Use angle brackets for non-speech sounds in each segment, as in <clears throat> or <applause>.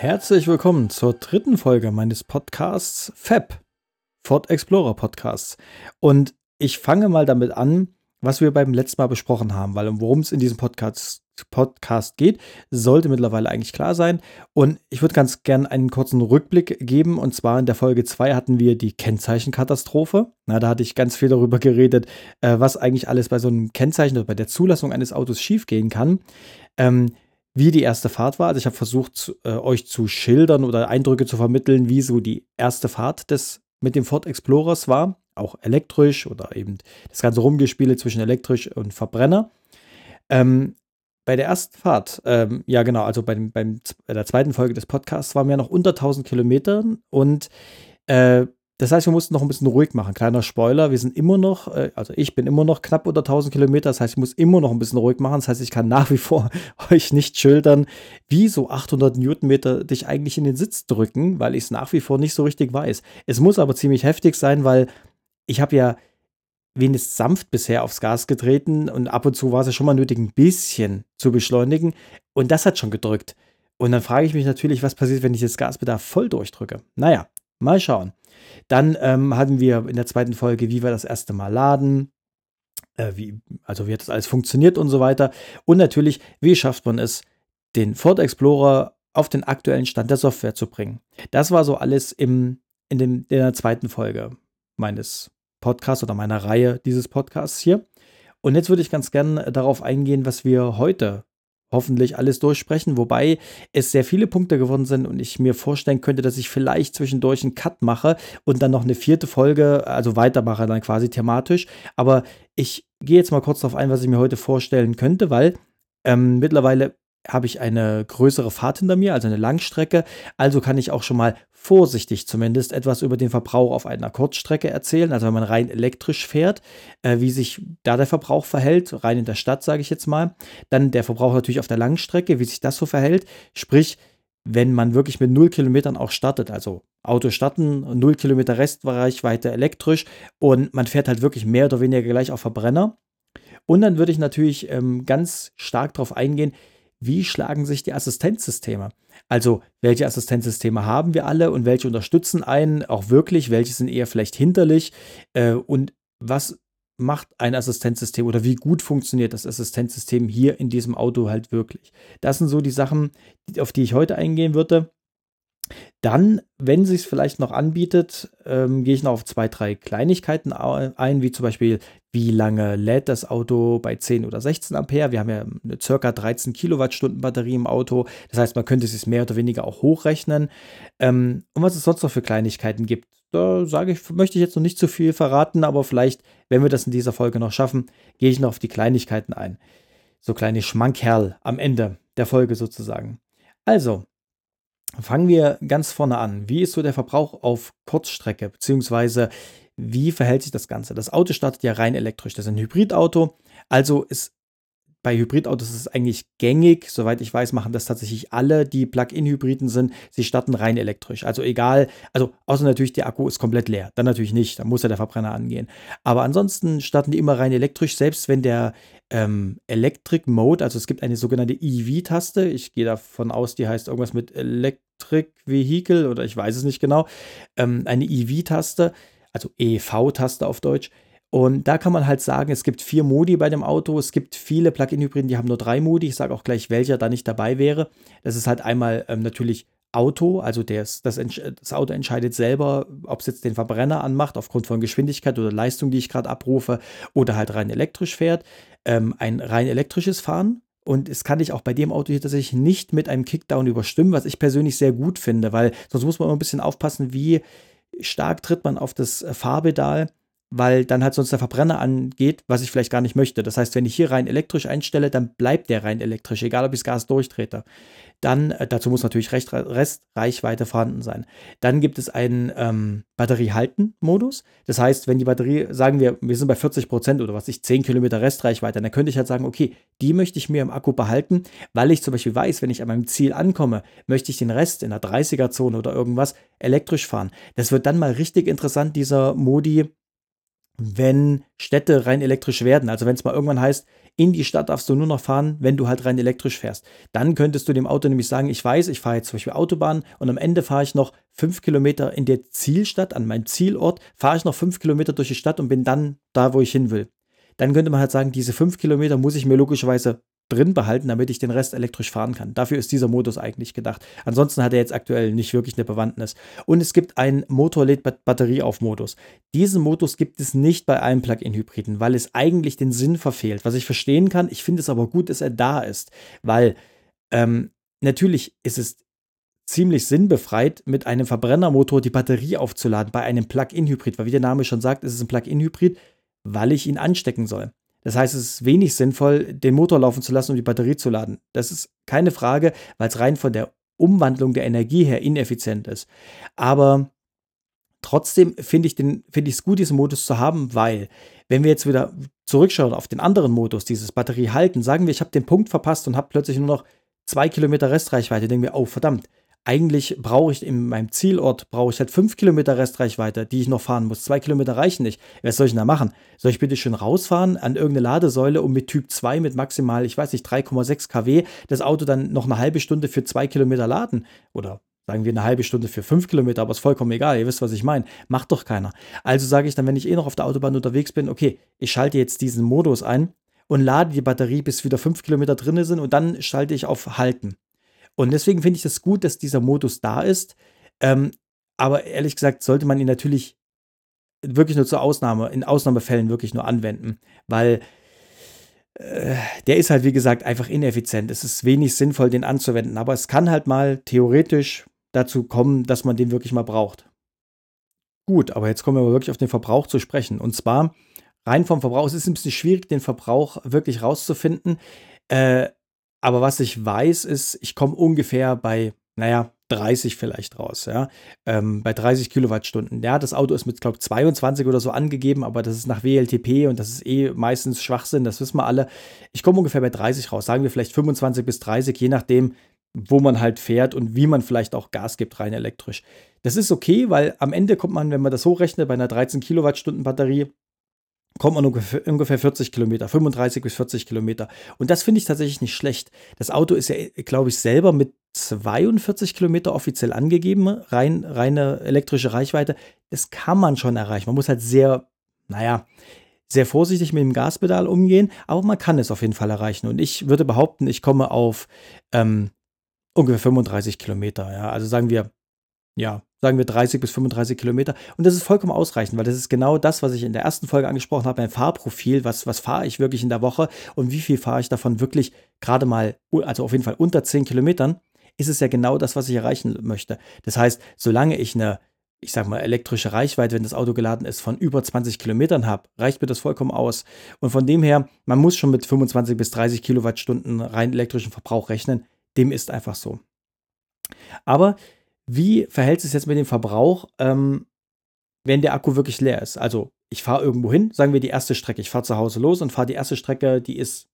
Herzlich willkommen zur dritten Folge meines Podcasts FAB, Ford Explorer Podcasts. Und ich fange mal damit an, was wir beim letzten Mal besprochen haben, weil worum es in diesem Podcast, Podcast geht, sollte mittlerweile eigentlich klar sein. Und ich würde ganz gerne einen kurzen Rückblick geben. Und zwar in der Folge 2 hatten wir die Kennzeichenkatastrophe. Na, da hatte ich ganz viel darüber geredet, äh, was eigentlich alles bei so einem Kennzeichen oder bei der Zulassung eines Autos schiefgehen kann. Ähm, wie die erste Fahrt war. Also ich habe versucht, äh, euch zu schildern oder Eindrücke zu vermitteln, wie so die erste Fahrt des mit dem Ford Explorers war. Auch elektrisch oder eben das ganze Rumgespiele zwischen elektrisch und Verbrenner. Ähm, bei der ersten Fahrt, ähm, ja genau, also beim, beim, bei der zweiten Folge des Podcasts waren wir noch unter 1000 Kilometern und äh, das heißt, wir mussten noch ein bisschen ruhig machen. Kleiner Spoiler, wir sind immer noch, äh, also ich bin immer noch knapp unter 1000 Kilometer. Das heißt, ich muss immer noch ein bisschen ruhig machen. Das heißt, ich kann nach wie vor <laughs> euch nicht schildern, wie so 800 Newtonmeter dich eigentlich in den Sitz drücken, weil ich es nach wie vor nicht so richtig weiß. Es muss aber ziemlich heftig sein, weil ich habe ja wenigstens sanft bisher aufs Gas getreten und ab und zu war es ja schon mal nötig, ein bisschen zu beschleunigen. Und das hat schon gedrückt. Und dann frage ich mich natürlich, was passiert, wenn ich das Gasbedarf voll durchdrücke. Naja, mal schauen. Dann ähm, hatten wir in der zweiten Folge, wie wir das erste Mal laden, äh, wie, also wie das alles funktioniert und so weiter. Und natürlich, wie schafft man es, den Ford Explorer auf den aktuellen Stand der Software zu bringen. Das war so alles im, in, dem, in der zweiten Folge meines Podcasts oder meiner Reihe dieses Podcasts hier. Und jetzt würde ich ganz gerne darauf eingehen, was wir heute hoffentlich alles durchsprechen, wobei es sehr viele Punkte geworden sind und ich mir vorstellen könnte, dass ich vielleicht zwischendurch einen Cut mache und dann noch eine vierte Folge, also weitermache dann quasi thematisch. Aber ich gehe jetzt mal kurz darauf ein, was ich mir heute vorstellen könnte, weil ähm, mittlerweile habe ich eine größere Fahrt hinter mir, also eine Langstrecke. Also kann ich auch schon mal vorsichtig zumindest etwas über den Verbrauch auf einer Kurzstrecke erzählen. Also wenn man rein elektrisch fährt, äh, wie sich da der Verbrauch verhält, rein in der Stadt, sage ich jetzt mal. Dann der Verbrauch natürlich auf der Langstrecke, wie sich das so verhält. Sprich, wenn man wirklich mit 0 Kilometern auch startet, also Auto starten, 0 Kilometer Restreichweite elektrisch und man fährt halt wirklich mehr oder weniger gleich auf Verbrenner. Und dann würde ich natürlich ähm, ganz stark darauf eingehen, wie schlagen sich die Assistenzsysteme? Also, welche Assistenzsysteme haben wir alle und welche unterstützen einen auch wirklich, welche sind eher vielleicht hinterlich äh, und was macht ein Assistenzsystem oder wie gut funktioniert das Assistenzsystem hier in diesem Auto halt wirklich? Das sind so die Sachen, auf die ich heute eingehen würde. Dann, wenn sich es vielleicht noch anbietet, ähm, gehe ich noch auf zwei, drei Kleinigkeiten ein, wie zum Beispiel, wie lange lädt das Auto bei 10 oder 16 Ampere. Wir haben ja eine circa 13 Kilowattstunden Batterie im Auto. Das heißt, man könnte es mehr oder weniger auch hochrechnen. Ähm, und was es sonst noch für Kleinigkeiten gibt, da sage ich, möchte ich jetzt noch nicht zu viel verraten, aber vielleicht, wenn wir das in dieser Folge noch schaffen, gehe ich noch auf die Kleinigkeiten ein. So kleine Schmankerl am Ende der Folge sozusagen. Also, Fangen wir ganz vorne an. Wie ist so der Verbrauch auf Kurzstrecke, beziehungsweise wie verhält sich das Ganze? Das Auto startet ja rein elektrisch. Das ist ein Hybridauto. Also ist bei Hybridautos ist es eigentlich gängig. Soweit ich weiß, machen das tatsächlich alle, die Plug-in-Hybriden sind. Sie starten rein elektrisch. Also egal, also außer natürlich der Akku ist komplett leer. Dann natürlich nicht. Da muss ja der Verbrenner angehen. Aber ansonsten starten die immer rein elektrisch, selbst wenn der ähm, Electric Mode, also es gibt eine sogenannte EV-Taste. Ich gehe davon aus, die heißt irgendwas mit Electric Vehicle oder ich weiß es nicht genau. Ähm, eine EV-Taste, also EV-Taste auf Deutsch. Und da kann man halt sagen, es gibt vier Modi bei dem Auto. Es gibt viele Plug-in-Hybriden, die haben nur drei Modi. Ich sage auch gleich, welcher da nicht dabei wäre. Das ist halt einmal ähm, natürlich Auto, also das, das, das, Auto entscheidet selber, ob es jetzt den Verbrenner anmacht, aufgrund von Geschwindigkeit oder Leistung, die ich gerade abrufe, oder halt rein elektrisch fährt. Ähm, ein rein elektrisches Fahren. Und es kann ich auch bei dem Auto hier tatsächlich nicht mit einem Kickdown überstimmen, was ich persönlich sehr gut finde, weil sonst muss man immer ein bisschen aufpassen, wie stark tritt man auf das Fahrpedal weil dann halt sonst der Verbrenner angeht, was ich vielleicht gar nicht möchte. Das heißt, wenn ich hier rein elektrisch einstelle, dann bleibt der rein elektrisch, egal ob ich das Gas durchtrete. Dann, äh, dazu muss natürlich Recht, Restreichweite vorhanden sein. Dann gibt es einen ähm, Batterie-Halten-Modus. Das heißt, wenn die Batterie, sagen wir, wir sind bei 40 Prozent oder was ich, 10 Kilometer Restreichweite, dann könnte ich halt sagen, okay, die möchte ich mir im Akku behalten, weil ich zum Beispiel weiß, wenn ich an meinem Ziel ankomme, möchte ich den Rest in der 30er-Zone oder irgendwas elektrisch fahren. Das wird dann mal richtig interessant, dieser Modi wenn Städte rein elektrisch werden. Also wenn es mal irgendwann heißt, in die Stadt darfst du nur noch fahren, wenn du halt rein elektrisch fährst. Dann könntest du dem Auto nämlich sagen, ich weiß, ich fahre jetzt zum Beispiel Autobahn und am Ende fahre ich noch fünf Kilometer in der Zielstadt, an meinem Zielort, fahre ich noch fünf Kilometer durch die Stadt und bin dann da, wo ich hin will. Dann könnte man halt sagen, diese fünf Kilometer muss ich mir logischerweise drin behalten, damit ich den Rest elektrisch fahren kann. Dafür ist dieser Modus eigentlich gedacht. Ansonsten hat er jetzt aktuell nicht wirklich eine Bewandtnis. Und es gibt einen Motor-LED-Batterieauf-Modus. Diesen Modus gibt es nicht bei allen Plug-in-Hybriden, weil es eigentlich den Sinn verfehlt. Was ich verstehen kann, ich finde es aber gut, dass er da ist, weil ähm, natürlich ist es ziemlich sinnbefreit, mit einem Verbrennermotor die Batterie aufzuladen bei einem Plug-in-Hybrid, weil wie der Name schon sagt, ist es ein Plug-in-Hybrid, weil ich ihn anstecken soll. Das heißt, es ist wenig sinnvoll, den Motor laufen zu lassen, um die Batterie zu laden. Das ist keine Frage, weil es rein von der Umwandlung der Energie her ineffizient ist. Aber trotzdem finde ich es find gut, diesen Modus zu haben, weil, wenn wir jetzt wieder zurückschauen auf den anderen Modus, dieses Batterie halten, sagen wir, ich habe den Punkt verpasst und habe plötzlich nur noch zwei Kilometer Restreichweite, denken wir, oh verdammt, eigentlich brauche ich in meinem Zielort, brauche ich halt fünf Kilometer Restreichweite, die ich noch fahren muss. Zwei Kilometer reichen nicht. Was soll ich denn da machen? Soll ich bitte schön rausfahren an irgendeine Ladesäule und mit Typ 2 mit maximal, ich weiß nicht, 3,6 kW das Auto dann noch eine halbe Stunde für zwei Kilometer laden? Oder sagen wir eine halbe Stunde für fünf Kilometer, aber ist vollkommen egal, ihr wisst, was ich meine. Macht doch keiner. Also sage ich dann, wenn ich eh noch auf der Autobahn unterwegs bin, okay, ich schalte jetzt diesen Modus ein und lade die Batterie, bis wieder fünf Kilometer drin sind und dann schalte ich auf Halten. Und deswegen finde ich es das gut, dass dieser Modus da ist. Ähm, aber ehrlich gesagt, sollte man ihn natürlich wirklich nur zur Ausnahme, in Ausnahmefällen wirklich nur anwenden, weil äh, der ist halt, wie gesagt, einfach ineffizient. Es ist wenig sinnvoll, den anzuwenden, aber es kann halt mal theoretisch dazu kommen, dass man den wirklich mal braucht. Gut, aber jetzt kommen wir wirklich auf den Verbrauch zu sprechen. Und zwar rein vom Verbrauch. Es ist ein bisschen schwierig, den Verbrauch wirklich rauszufinden. Äh, aber was ich weiß, ist, ich komme ungefähr bei, naja, 30 vielleicht raus, ja, ähm, bei 30 Kilowattstunden. Ja, das Auto ist mit, glaube ich, 22 oder so angegeben, aber das ist nach WLTP und das ist eh meistens Schwachsinn, das wissen wir alle. Ich komme ungefähr bei 30 raus, sagen wir vielleicht 25 bis 30, je nachdem, wo man halt fährt und wie man vielleicht auch Gas gibt, rein elektrisch. Das ist okay, weil am Ende kommt man, wenn man das hochrechnet, bei einer 13 Kilowattstunden Batterie kommt man ungefähr, ungefähr 40 Kilometer, 35 bis 40 Kilometer. Und das finde ich tatsächlich nicht schlecht. Das Auto ist ja, glaube ich, selber mit 42 Kilometer offiziell angegeben, rein, reine elektrische Reichweite. Das kann man schon erreichen. Man muss halt sehr, naja, sehr vorsichtig mit dem Gaspedal umgehen, aber man kann es auf jeden Fall erreichen. Und ich würde behaupten, ich komme auf ähm, ungefähr 35 Kilometer. Ja, also sagen wir, ja, sagen wir 30 bis 35 Kilometer. Und das ist vollkommen ausreichend, weil das ist genau das, was ich in der ersten Folge angesprochen habe, mein Fahrprofil. Was, was fahre ich wirklich in der Woche und wie viel fahre ich davon wirklich gerade mal, also auf jeden Fall unter 10 Kilometern, ist es ja genau das, was ich erreichen möchte. Das heißt, solange ich eine, ich sag mal, elektrische Reichweite, wenn das Auto geladen ist, von über 20 Kilometern habe, reicht mir das vollkommen aus. Und von dem her, man muss schon mit 25 bis 30 Kilowattstunden rein elektrischen Verbrauch rechnen. Dem ist einfach so. Aber wie verhält es jetzt mit dem Verbrauch, ähm, wenn der Akku wirklich leer ist? Also ich fahre irgendwo hin, sagen wir die erste Strecke. Ich fahre zu Hause los und fahre die erste Strecke, die ist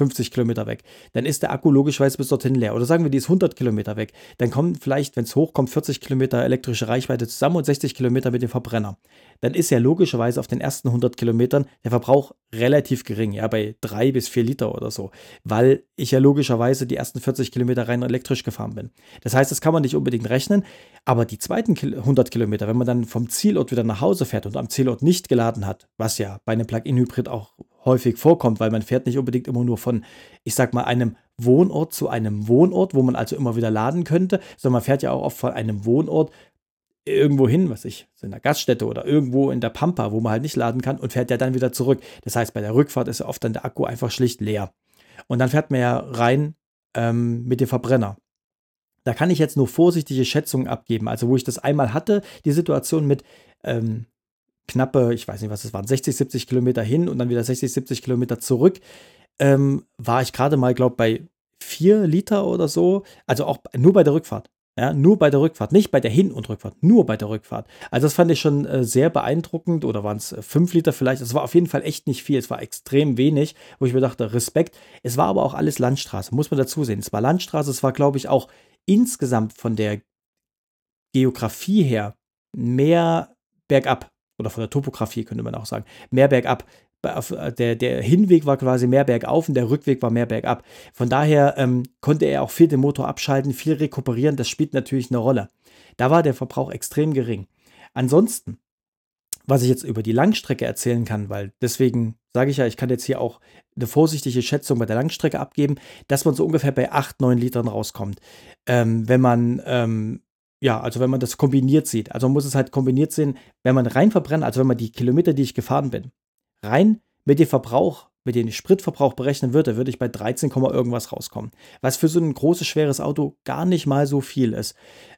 50 Kilometer weg. Dann ist der Akku logischerweise bis dorthin leer. Oder sagen wir, die ist 100 Kilometer weg. Dann kommen vielleicht, wenn es hochkommt, 40 Kilometer elektrische Reichweite zusammen und 60 Kilometer mit dem Verbrenner. Dann ist ja logischerweise auf den ersten 100 Kilometern der Verbrauch relativ gering, ja, bei 3 bis 4 Liter oder so, weil ich ja logischerweise die ersten 40 Kilometer rein elektrisch gefahren bin. Das heißt, das kann man nicht unbedingt rechnen, aber die zweiten 100 Kilometer, wenn man dann vom Zielort wieder nach Hause fährt und am Zielort nicht geladen hat, was ja bei einem Plug-in-Hybrid auch häufig vorkommt, weil man fährt nicht unbedingt immer nur von, ich sag mal, einem Wohnort zu einem Wohnort, wo man also immer wieder laden könnte, sondern man fährt ja auch oft von einem Wohnort irgendwo hin, was ich, in der Gaststätte oder irgendwo in der Pampa, wo man halt nicht laden kann und fährt ja dann wieder zurück. Das heißt, bei der Rückfahrt ist ja oft dann der Akku einfach schlicht leer. Und dann fährt man ja rein ähm, mit dem Verbrenner. Da kann ich jetzt nur vorsichtige Schätzungen abgeben. Also, wo ich das einmal hatte, die Situation mit, ähm, knappe, ich weiß nicht, was es waren, 60, 70 Kilometer hin und dann wieder 60, 70 Kilometer zurück, ähm, war ich gerade mal, glaube ich, bei 4 Liter oder so. Also auch nur bei der Rückfahrt. Ja, nur bei der Rückfahrt, nicht bei der Hin- und Rückfahrt, nur bei der Rückfahrt. Also das fand ich schon äh, sehr beeindruckend oder waren es 5 Liter vielleicht. Es war auf jeden Fall echt nicht viel, es war extrem wenig, wo ich mir dachte, Respekt. Es war aber auch alles Landstraße, muss man dazu sehen. Es war Landstraße, es war glaube ich auch insgesamt von der Geografie her mehr bergab oder von der Topografie könnte man auch sagen, mehr bergab. Äh, der, der Hinweg war quasi mehr bergauf und der Rückweg war mehr bergab. Von daher ähm, konnte er auch viel den Motor abschalten, viel rekuperieren. Das spielt natürlich eine Rolle. Da war der Verbrauch extrem gering. Ansonsten, was ich jetzt über die Langstrecke erzählen kann, weil deswegen sage ich ja, ich kann jetzt hier auch eine vorsichtige Schätzung bei der Langstrecke abgeben, dass man so ungefähr bei 8, 9 Litern rauskommt. Ähm, wenn man ähm, ja, also wenn man das kombiniert sieht. Also man muss es halt kombiniert sehen, wenn man rein verbrennt, also wenn man die Kilometer, die ich gefahren bin, rein mit dem Verbrauch, mit dem Spritverbrauch berechnen würde, würde ich bei 13, irgendwas rauskommen. Was für so ein großes, schweres Auto gar nicht mal so viel ist.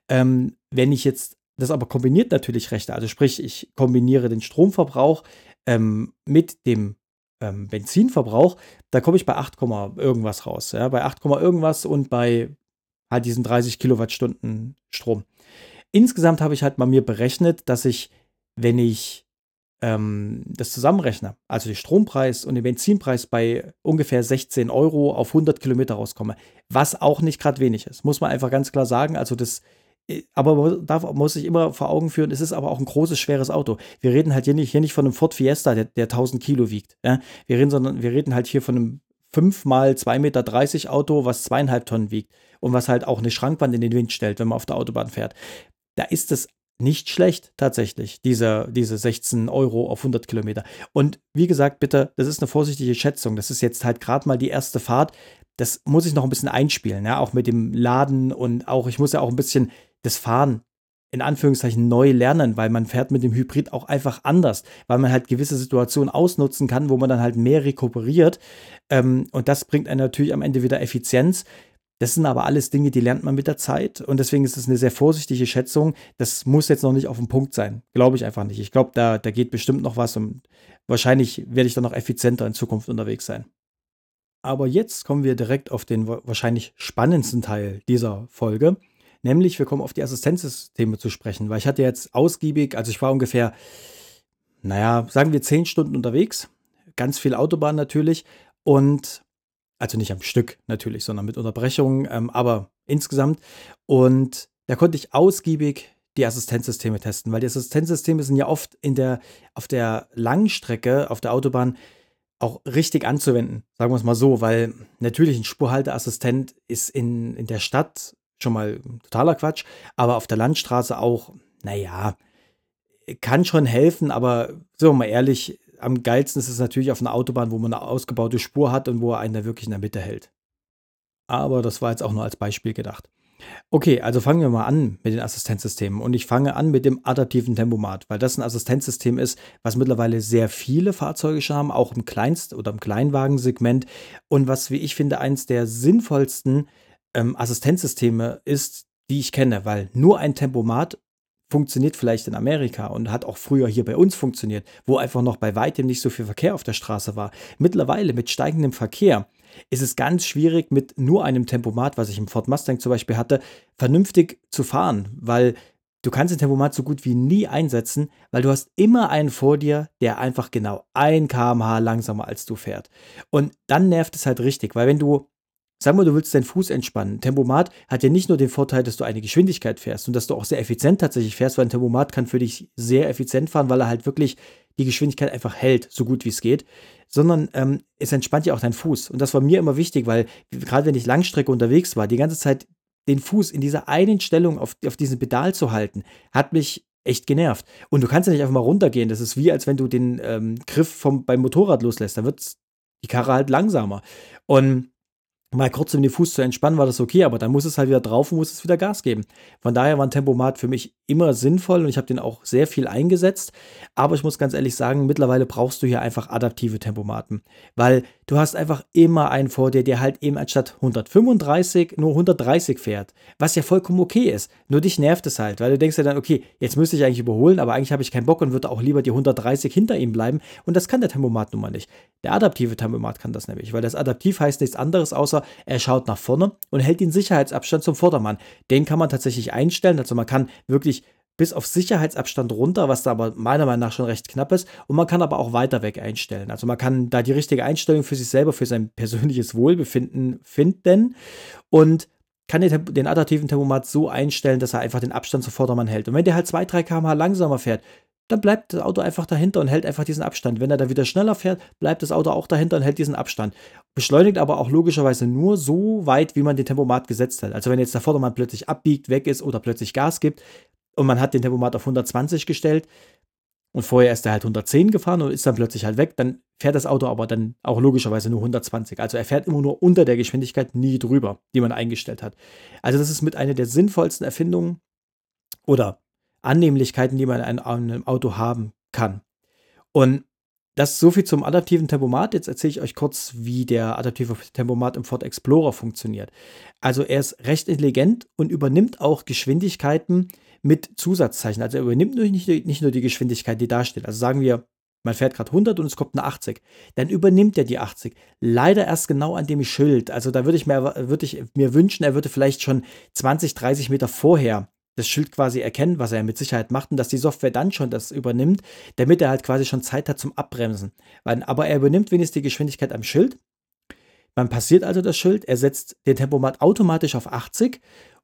Ähm, wenn ich jetzt das aber kombiniert natürlich rechne, also sprich, ich kombiniere den Stromverbrauch ähm, mit dem ähm, Benzinverbrauch, da komme ich bei 8, irgendwas raus. Ja, bei 8, irgendwas und bei halt diesen 30 Kilowattstunden Strom. Insgesamt habe ich halt mal mir berechnet, dass ich, wenn ich ähm, das zusammenrechne, also den Strompreis und den Benzinpreis bei ungefähr 16 Euro auf 100 Kilometer rauskomme, was auch nicht gerade wenig ist, muss man einfach ganz klar sagen. Also das, äh, aber da muss ich immer vor Augen führen, es ist aber auch ein großes, schweres Auto. Wir reden halt hier nicht, hier nicht von einem Ford Fiesta, der, der 1000 Kilo wiegt. Ja? Wir, reden, sondern, wir reden halt hier von einem 5 mal 2,30 Meter Auto, was zweieinhalb Tonnen wiegt und was halt auch eine Schrankwand in den Wind stellt, wenn man auf der Autobahn fährt. Da ist es nicht schlecht tatsächlich, diese, diese 16 Euro auf 100 Kilometer. Und wie gesagt, bitte, das ist eine vorsichtige Schätzung. Das ist jetzt halt gerade mal die erste Fahrt. Das muss ich noch ein bisschen einspielen, ja, auch mit dem Laden und auch, ich muss ja auch ein bisschen das Fahren in Anführungszeichen neu lernen, weil man fährt mit dem Hybrid auch einfach anders, weil man halt gewisse Situationen ausnutzen kann, wo man dann halt mehr rekuperiert. Ähm, und das bringt einen natürlich am Ende wieder Effizienz. Das sind aber alles Dinge, die lernt man mit der Zeit und deswegen ist es eine sehr vorsichtige Schätzung. Das muss jetzt noch nicht auf dem Punkt sein. Glaube ich einfach nicht. Ich glaube, da, da geht bestimmt noch was und wahrscheinlich werde ich dann noch effizienter in Zukunft unterwegs sein. Aber jetzt kommen wir direkt auf den wahrscheinlich spannendsten Teil dieser Folge. Nämlich, wir kommen auf die Assistenzsysteme zu sprechen, weil ich hatte jetzt ausgiebig, also ich war ungefähr, naja, sagen wir zehn Stunden unterwegs, ganz viel Autobahn natürlich und, also nicht am Stück natürlich, sondern mit Unterbrechungen, ähm, aber insgesamt. Und da konnte ich ausgiebig die Assistenzsysteme testen, weil die Assistenzsysteme sind ja oft in der, auf der Langstrecke, auf der Autobahn auch richtig anzuwenden, sagen wir es mal so, weil natürlich ein Spurhalteassistent ist in, in der Stadt schon mal totaler Quatsch, aber auf der Landstraße auch, naja, kann schon helfen, aber sind wir mal ehrlich, am geilsten ist es natürlich auf einer Autobahn, wo man eine ausgebaute Spur hat und wo er einen da wirklich in der Mitte hält. Aber das war jetzt auch nur als Beispiel gedacht. Okay, also fangen wir mal an mit den Assistenzsystemen. Und ich fange an mit dem adaptiven Tempomat, weil das ein Assistenzsystem ist, was mittlerweile sehr viele Fahrzeuge schon haben, auch im Kleinst- oder im Kleinwagensegment. Und was, wie ich finde, eins der sinnvollsten ähm, Assistenzsysteme ist, die ich kenne, weil nur ein Tempomat funktioniert vielleicht in Amerika und hat auch früher hier bei uns funktioniert, wo einfach noch bei weitem nicht so viel Verkehr auf der Straße war. Mittlerweile mit steigendem Verkehr ist es ganz schwierig, mit nur einem Tempomat, was ich im Ford Mustang zum Beispiel hatte, vernünftig zu fahren, weil du kannst den Tempomat so gut wie nie einsetzen, weil du hast immer einen vor dir, der einfach genau ein kmh langsamer als du fährt. Und dann nervt es halt richtig, weil wenn du Sag mal, du willst deinen Fuß entspannen. Tempomat hat ja nicht nur den Vorteil, dass du eine Geschwindigkeit fährst und dass du auch sehr effizient tatsächlich fährst, weil ein Tempomat kann für dich sehr effizient fahren, weil er halt wirklich die Geschwindigkeit einfach hält, so gut wie es geht, sondern ähm, es entspannt ja auch dein Fuß. Und das war mir immer wichtig, weil gerade wenn ich Langstrecke unterwegs war, die ganze Zeit den Fuß in dieser einen Stellung auf, auf diesem Pedal zu halten, hat mich echt genervt. Und du kannst ja nicht einfach mal runtergehen. Das ist wie, als wenn du den ähm, Griff vom, beim Motorrad loslässt. Da wird die Karre halt langsamer. Und mal kurz um den Fuß zu entspannen, war das okay, aber dann muss es halt wieder drauf und muss es wieder Gas geben. Von daher war ein Tempomat für mich immer sinnvoll und ich habe den auch sehr viel eingesetzt. Aber ich muss ganz ehrlich sagen, mittlerweile brauchst du hier einfach adaptive Tempomaten, weil du hast einfach immer einen vor dir, der halt eben anstatt 135 nur 130 fährt, was ja vollkommen okay ist. Nur dich nervt es halt, weil du denkst ja dann, okay, jetzt müsste ich eigentlich überholen, aber eigentlich habe ich keinen Bock und würde auch lieber die 130 hinter ihm bleiben und das kann der Tempomat nun mal nicht. Der adaptive Tempomat kann das nämlich, weil das adaptiv heißt nichts anderes außer er schaut nach vorne und hält den Sicherheitsabstand zum Vordermann. Den kann man tatsächlich einstellen, also man kann wirklich bis auf Sicherheitsabstand runter, was da aber meiner Meinung nach schon recht knapp ist. Und man kann aber auch weiter weg einstellen. Also man kann da die richtige Einstellung für sich selber, für sein persönliches Wohlbefinden finden und kann den, den adaptiven Tempomat so einstellen, dass er einfach den Abstand zum Vordermann hält. Und wenn der halt 2, 3 km langsamer fährt, dann bleibt das Auto einfach dahinter und hält einfach diesen Abstand. Wenn er da wieder schneller fährt, bleibt das Auto auch dahinter und hält diesen Abstand. Beschleunigt aber auch logischerweise nur so weit, wie man den Tempomat gesetzt hat. Also wenn jetzt der Vordermann plötzlich abbiegt, weg ist oder plötzlich Gas gibt und man hat den Tempomat auf 120 gestellt, und vorher ist er halt 110 gefahren und ist dann plötzlich halt weg, dann fährt das Auto aber dann auch logischerweise nur 120. Also er fährt immer nur unter der Geschwindigkeit, nie drüber, die man eingestellt hat. Also das ist mit einer der sinnvollsten Erfindungen oder Annehmlichkeiten, die man in einem Auto haben kann. Und das ist so viel zum adaptiven Tempomat. Jetzt erzähle ich euch kurz, wie der adaptive Tempomat im Ford Explorer funktioniert. Also er ist recht intelligent und übernimmt auch Geschwindigkeiten, mit Zusatzzeichen. Also er übernimmt nicht, nicht nur die Geschwindigkeit, die da steht. Also sagen wir, man fährt gerade 100 und es kommt eine 80. Dann übernimmt er die 80. Leider erst genau an dem Schild. Also da würde ich, mir, würd ich mir wünschen, er würde vielleicht schon 20, 30 Meter vorher das Schild quasi erkennen, was er mit Sicherheit macht und dass die Software dann schon das übernimmt, damit er halt quasi schon Zeit hat zum Abbremsen. Aber er übernimmt wenigstens die Geschwindigkeit am Schild. Man passiert also das Schild, er setzt den Tempomat automatisch auf 80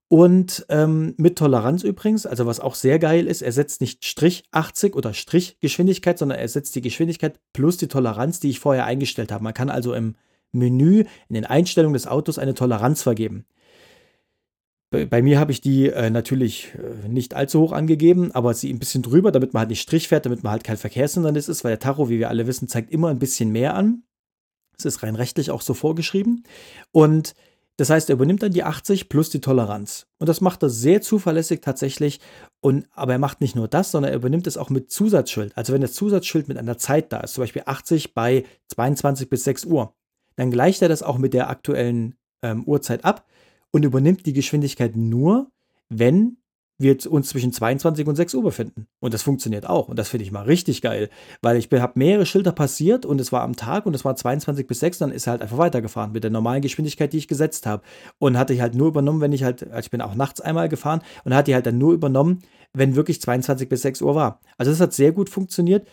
und ähm, mit Toleranz übrigens, also was auch sehr geil ist, er setzt nicht Strich 80 oder Strich Geschwindigkeit, sondern er setzt die Geschwindigkeit plus die Toleranz, die ich vorher eingestellt habe. Man kann also im Menü, in den Einstellungen des Autos eine Toleranz vergeben. Bei, mir habe ich die äh, natürlich äh, nicht allzu hoch angegeben, aber sie ein bisschen drüber, damit man halt nicht Strich fährt, damit man halt kein Verkehrshindernis ist, weil der Tacho, wie wir alle wissen, zeigt immer ein bisschen mehr an. Das ist rein rechtlich auch so vorgeschrieben. Und das heißt, er übernimmt dann die 80 plus die Toleranz. Und das macht er sehr zuverlässig tatsächlich. Und, aber er macht nicht nur das, sondern er übernimmt es auch mit Zusatzschild. Also wenn das Zusatzschild mit einer Zeit da ist, zum Beispiel 80 bei 22 bis 6 Uhr, dann gleicht er das auch mit der aktuellen ähm, Uhrzeit ab und übernimmt die Geschwindigkeit nur, wenn wir uns zwischen 22 und 6 Uhr befinden. Und das funktioniert auch. Und das finde ich mal richtig geil. Weil ich habe mehrere Schilder passiert und es war am Tag und es war 22 bis 6, dann ist er halt einfach weitergefahren mit der normalen Geschwindigkeit, die ich gesetzt habe. Und hatte ich halt nur übernommen, wenn ich halt, also ich bin auch nachts einmal gefahren und hatte ich halt dann nur übernommen, wenn wirklich 22 bis 6 Uhr war. Also das hat sehr gut funktioniert.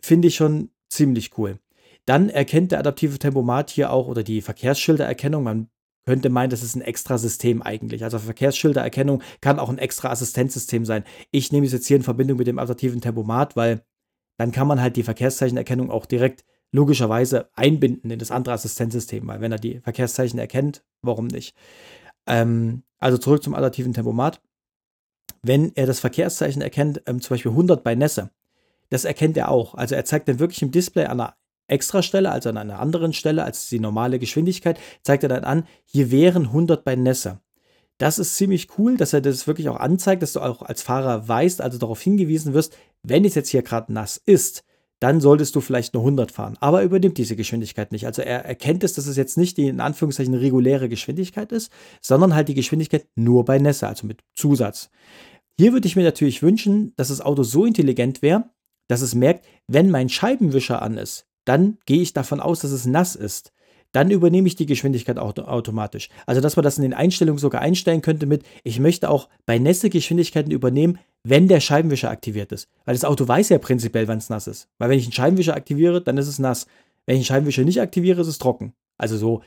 Finde ich schon ziemlich cool. Dann erkennt der adaptive Tempomat hier auch oder die Verkehrsschildererkennung. Man könnte meinen, das ist ein extra System eigentlich. Also Verkehrsschildererkennung kann auch ein extra Assistenzsystem sein. Ich nehme es jetzt hier in Verbindung mit dem adaptiven Tempomat, weil dann kann man halt die Verkehrszeichenerkennung auch direkt logischerweise einbinden in das andere Assistenzsystem, weil wenn er die Verkehrszeichen erkennt, warum nicht? Ähm, also zurück zum adaptiven Tempomat. Wenn er das Verkehrszeichen erkennt, ähm, zum Beispiel 100 bei Nässe, das erkennt er auch. Also er zeigt dann wirklich im Display an einer Extrastelle, also an einer anderen Stelle als die normale Geschwindigkeit, zeigt er dann an, hier wären 100 bei Nässe. Das ist ziemlich cool, dass er das wirklich auch anzeigt, dass du auch als Fahrer weißt, also darauf hingewiesen wirst, wenn es jetzt hier gerade nass ist, dann solltest du vielleicht nur 100 fahren. Aber er übernimmt diese Geschwindigkeit nicht. Also er erkennt es, dass es jetzt nicht die in Anführungszeichen reguläre Geschwindigkeit ist, sondern halt die Geschwindigkeit nur bei Nässe, also mit Zusatz. Hier würde ich mir natürlich wünschen, dass das Auto so intelligent wäre, dass es merkt, wenn mein Scheibenwischer an ist, dann gehe ich davon aus, dass es nass ist. Dann übernehme ich die Geschwindigkeit automatisch. Also, dass man das in den Einstellungen sogar einstellen könnte mit, ich möchte auch bei Nässe Geschwindigkeiten übernehmen, wenn der Scheibenwischer aktiviert ist. Weil das Auto weiß ja prinzipiell, wann es nass ist. Weil wenn ich einen Scheibenwischer aktiviere, dann ist es nass. Wenn ich einen Scheibenwischer nicht aktiviere, ist es trocken. Also so,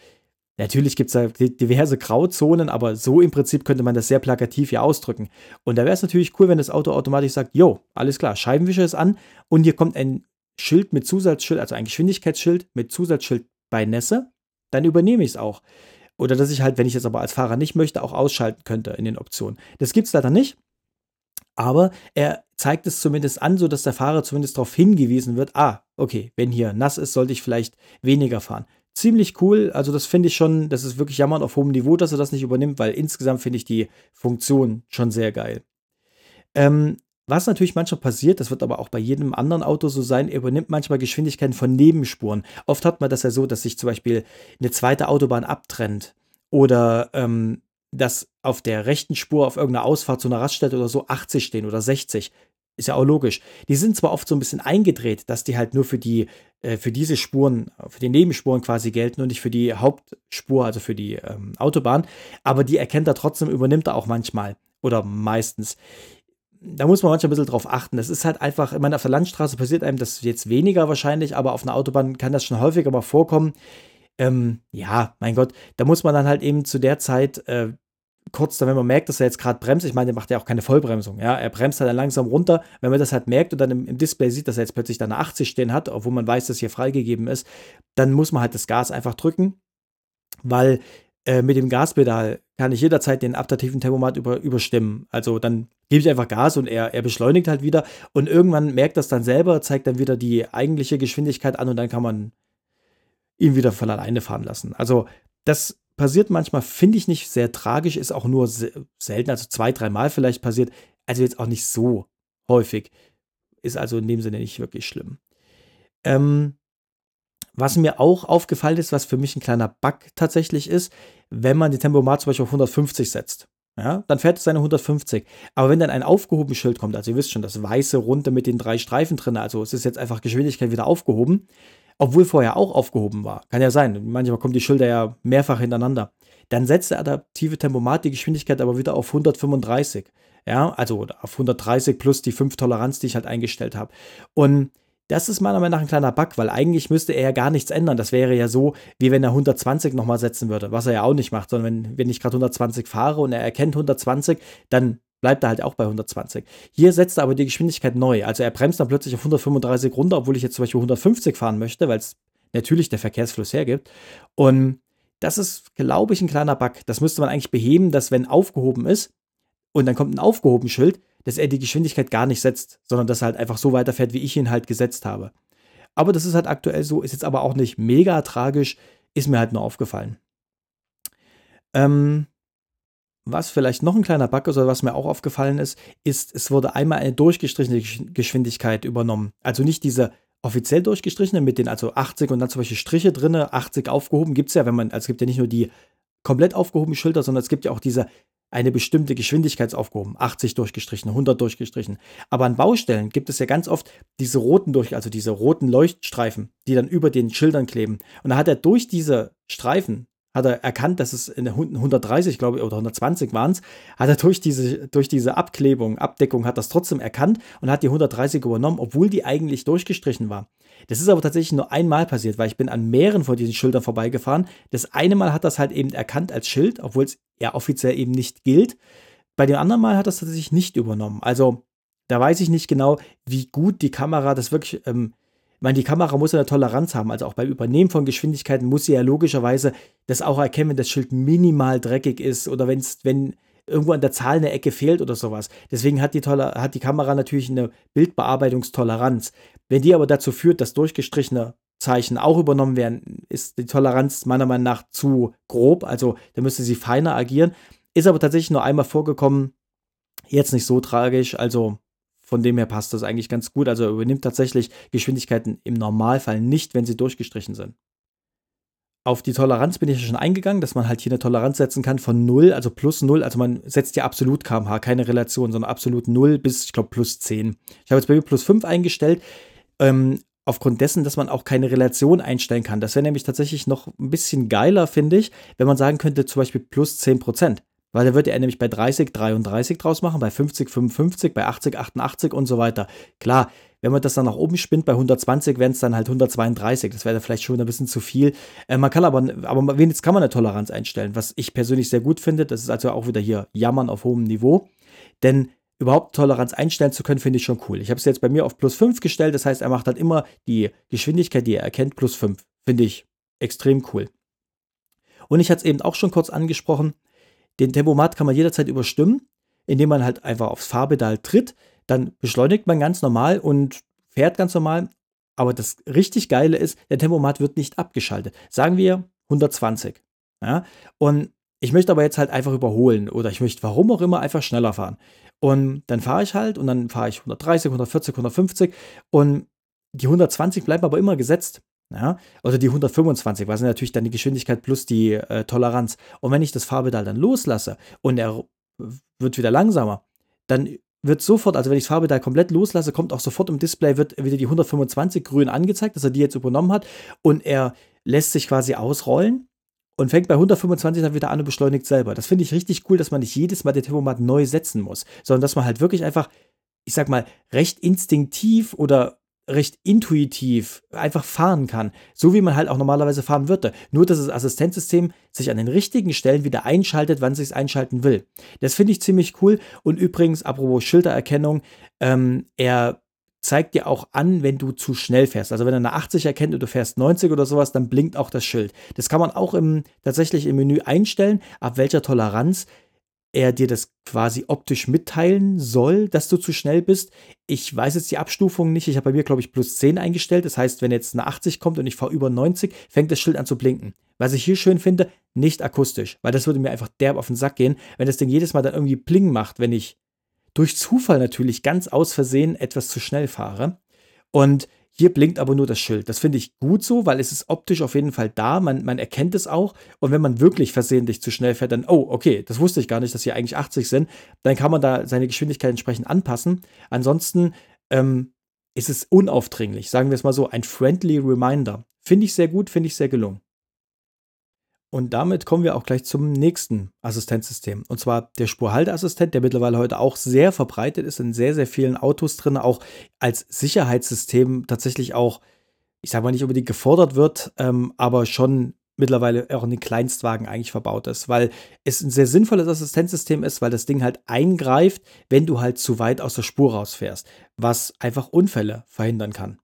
natürlich gibt es da diverse Grauzonen, aber so im Prinzip könnte man das sehr plakativ hier ausdrücken. Und da wäre es natürlich cool, wenn das Auto automatisch sagt, jo, alles klar, Scheibenwischer ist an und hier kommt ein Schild mit Zusatzschild, also ein Geschwindigkeitsschild mit Zusatzschild bei Nässe, dann übernehme ich es auch. Oder dass ich halt, wenn ich es aber als Fahrer nicht möchte, auch ausschalten könnte in den Optionen. Das gibt es leider nicht. Aber er zeigt es zumindest an, sodass der Fahrer zumindest darauf hingewiesen wird, ah, okay, wenn hier nass ist, sollte ich vielleicht weniger fahren. Ziemlich cool, also das finde ich schon, das ist wirklich jammern auf hohem Niveau, dass er das nicht übernimmt, weil insgesamt finde ich die Funktion schon sehr geil. Ähm, was natürlich manchmal passiert, das wird aber auch bei jedem anderen Auto so sein, er übernimmt manchmal Geschwindigkeiten von Nebenspuren. Oft hat man das ja so, dass sich zum Beispiel eine zweite Autobahn abtrennt oder ähm, dass auf der rechten Spur auf irgendeiner Ausfahrt zu einer Raststätte oder so 80 stehen oder 60. Ist ja auch logisch. Die sind zwar oft so ein bisschen eingedreht, dass die halt nur für die, äh, für diese Spuren, für die Nebenspuren quasi gelten und nicht für die Hauptspur, also für die ähm, Autobahn, aber die erkennt er trotzdem, übernimmt er auch manchmal oder meistens da muss man manchmal ein bisschen drauf achten. Das ist halt einfach, ich meine, auf der Landstraße passiert einem das jetzt weniger wahrscheinlich, aber auf einer Autobahn kann das schon häufiger mal vorkommen. Ähm, ja, mein Gott, da muss man dann halt eben zu der Zeit äh, kurz dann, wenn man merkt, dass er jetzt gerade bremst, ich meine, der macht ja auch keine Vollbremsung, ja, er bremst halt dann langsam runter, wenn man das halt merkt und dann im, im, Display sieht, dass er jetzt plötzlich dann eine 80 stehen hat, obwohl man weiß, dass hier freigegeben ist, dann muss man halt das Gas einfach drücken, weil äh, mit dem Gaspedal kann ich jederzeit den adaptiven Tempomat über, überstimmen. Also dann gebe ich einfach Gas und er, er beschleunigt halt wieder und irgendwann merkt das dann selber, zeigt dann wieder die eigentliche Geschwindigkeit an und dann kann man ihn wieder von alleine fahren lassen. Also das passiert manchmal, finde ich nicht sehr tragisch, ist auch nur selten, also zwei, dreimal vielleicht passiert, also jetzt auch nicht so häufig. Ist also in dem Sinne nicht wirklich schlimm. Ähm, was mir auch aufgefallen ist, was für mich ein kleiner Bug tatsächlich ist, wenn man den Tempomat zum Beispiel auf 150 setzt. Ja, dann fährt es seine 150. Aber wenn dann ein aufgehobenes Schild kommt, also ihr wisst schon, das weiße Runde mit den drei Streifen drin, also es ist jetzt einfach Geschwindigkeit wieder aufgehoben, obwohl vorher auch aufgehoben war. Kann ja sein. Manchmal kommen die Schilder ja mehrfach hintereinander. Dann setzt der adaptive Tempomat die Geschwindigkeit aber wieder auf 135. Ja, also auf 130 plus die 5 Toleranz, die ich halt eingestellt habe. Und das ist meiner Meinung nach ein kleiner Bug, weil eigentlich müsste er ja gar nichts ändern. Das wäre ja so, wie wenn er 120 nochmal setzen würde, was er ja auch nicht macht, sondern wenn, wenn ich gerade 120 fahre und er erkennt 120, dann bleibt er halt auch bei 120. Hier setzt er aber die Geschwindigkeit neu. Also er bremst dann plötzlich auf 135 runter, obwohl ich jetzt zum Beispiel 150 fahren möchte, weil es natürlich der Verkehrsfluss hergibt. Und das ist, glaube ich, ein kleiner Bug. Das müsste man eigentlich beheben, dass wenn aufgehoben ist und dann kommt ein aufgehoben Schild, dass er die Geschwindigkeit gar nicht setzt, sondern dass er halt einfach so weiterfährt, wie ich ihn halt gesetzt habe. Aber das ist halt aktuell so, ist jetzt aber auch nicht mega tragisch, ist mir halt nur aufgefallen. Ähm, was vielleicht noch ein kleiner Bug ist oder was mir auch aufgefallen ist, ist, es wurde einmal eine durchgestrichene Geschwindigkeit übernommen. Also nicht diese offiziell durchgestrichene mit den also 80 und dann zum Beispiel Striche drin, 80 aufgehoben gibt es ja, wenn man, also es gibt ja nicht nur die komplett aufgehobenen Schilder, sondern es gibt ja auch diese eine bestimmte Geschwindigkeit aufgehoben, 80 durchgestrichen, 100 durchgestrichen. Aber an Baustellen gibt es ja ganz oft diese roten durch, also diese roten Leuchtstreifen, die dann über den Schildern kleben. Und da hat er durch diese Streifen hat er erkannt, dass es in 130, glaube ich, oder 120 waren es, hat er durch diese, durch diese Abklebung, Abdeckung, hat das trotzdem erkannt und hat die 130 übernommen, obwohl die eigentlich durchgestrichen war. Das ist aber tatsächlich nur einmal passiert, weil ich bin an mehreren von diesen Schildern vorbeigefahren. Das eine Mal hat das halt eben erkannt als Schild, obwohl es ja offiziell eben nicht gilt. Bei dem anderen Mal hat das tatsächlich nicht übernommen. Also da weiß ich nicht genau, wie gut die Kamera das wirklich ähm, meine, die Kamera muss ja eine Toleranz haben. Also auch beim Übernehmen von Geschwindigkeiten muss sie ja logischerweise das auch erkennen, wenn das Schild minimal dreckig ist oder wenn's, wenn irgendwo an der Zahl eine Ecke fehlt oder sowas. Deswegen hat die, Toler hat die Kamera natürlich eine Bildbearbeitungstoleranz. Wenn die aber dazu führt, dass durchgestrichene Zeichen auch übernommen werden, ist die Toleranz meiner Meinung nach zu grob. Also da müsste sie feiner agieren. Ist aber tatsächlich nur einmal vorgekommen. Jetzt nicht so tragisch. Also von dem her passt das eigentlich ganz gut. Also er übernimmt tatsächlich Geschwindigkeiten im Normalfall nicht, wenn sie durchgestrichen sind. Auf die Toleranz bin ich schon eingegangen, dass man halt hier eine Toleranz setzen kann von 0, also plus 0. Also man setzt ja absolut kmh, keine Relation, sondern absolut 0 bis, ich glaube, plus 10. Ich habe jetzt bei mir plus 5 eingestellt. Ähm, aufgrund dessen, dass man auch keine Relation einstellen kann. Das wäre nämlich tatsächlich noch ein bisschen geiler, finde ich, wenn man sagen könnte, zum Beispiel plus 10 Prozent. Weil da würde er nämlich bei 30 33 draus machen, bei 50 55, bei 80 88 und so weiter. Klar, wenn man das dann nach oben spinnt, bei 120 wären es dann halt 132. Das wäre vielleicht schon ein bisschen zu viel. Äh, man kann aber, aber wenigstens kann man eine Toleranz einstellen, was ich persönlich sehr gut finde. Das ist also auch wieder hier Jammern auf hohem Niveau. Denn überhaupt Toleranz einstellen zu können, finde ich schon cool. Ich habe es jetzt bei mir auf plus 5 gestellt. Das heißt, er macht halt immer die Geschwindigkeit, die er erkennt, plus 5. Finde ich extrem cool. Und ich hatte es eben auch schon kurz angesprochen. Den Tempomat kann man jederzeit überstimmen, indem man halt einfach aufs Fahrpedal tritt. Dann beschleunigt man ganz normal und fährt ganz normal. Aber das richtig Geile ist, der Tempomat wird nicht abgeschaltet. Sagen wir 120. Ja? Und ich möchte aber jetzt halt einfach überholen oder ich möchte, warum auch immer, einfach schneller fahren. Und dann fahre ich halt und dann fahre ich 130, 140, 150 und die 120 bleiben aber immer gesetzt. Ja? Oder die 125, was natürlich dann die Geschwindigkeit plus die äh, Toleranz. Und wenn ich das Fahrpedal dann loslasse und er wird wieder langsamer, dann wird sofort, also wenn ich das Fahrpedal komplett loslasse, kommt auch sofort im Display, wird wieder die 125 grün angezeigt, dass er die jetzt übernommen hat und er lässt sich quasi ausrollen und fängt bei 125 dann wieder an und beschleunigt selber. Das finde ich richtig cool, dass man nicht jedes Mal den Tempomat neu setzen muss, sondern dass man halt wirklich einfach, ich sag mal, recht instinktiv oder recht intuitiv einfach fahren kann, so wie man halt auch normalerweise fahren würde. Nur, dass das Assistenzsystem sich an den richtigen Stellen wieder einschaltet, wann es sich einschalten will. Das finde ich ziemlich cool. Und übrigens, apropos Schildererkennung, ähm, er zeigt dir auch an, wenn du zu schnell fährst. Also wenn er eine 80 erkennt und du fährst 90 oder sowas, dann blinkt auch das Schild. Das kann man auch im, tatsächlich im Menü einstellen, ab welcher Toleranz er dir das quasi optisch mitteilen soll, dass du zu schnell bist. Ich weiß jetzt die Abstufung nicht. Ich habe bei mir, glaube ich, plus 10 eingestellt. Das heißt, wenn jetzt eine 80 kommt und ich fahre über 90, fängt das Schild an zu blinken. Was ich hier schön finde, nicht akustisch, weil das würde mir einfach derb auf den Sack gehen, wenn das Ding jedes Mal dann irgendwie Pling macht, wenn ich durch Zufall natürlich ganz aus Versehen etwas zu schnell fahre. Und hier blinkt aber nur das Schild. Das finde ich gut so, weil es ist optisch auf jeden Fall da. Man, man erkennt es auch. Und wenn man wirklich versehentlich zu schnell fährt, dann, oh, okay, das wusste ich gar nicht, dass hier eigentlich 80 sind. Dann kann man da seine Geschwindigkeit entsprechend anpassen. Ansonsten ähm, ist es unaufdringlich. Sagen wir es mal so, ein friendly Reminder. Finde ich sehr gut, finde ich sehr gelungen. Und damit kommen wir auch gleich zum nächsten Assistenzsystem. Und zwar der Spurhalteassistent, der mittlerweile heute auch sehr verbreitet ist, in sehr, sehr vielen Autos drin, auch als Sicherheitssystem tatsächlich auch, ich sage mal nicht unbedingt gefordert wird, ähm, aber schon mittlerweile auch in den Kleinstwagen eigentlich verbaut ist, weil es ein sehr sinnvolles Assistenzsystem ist, weil das Ding halt eingreift, wenn du halt zu weit aus der Spur rausfährst, was einfach Unfälle verhindern kann.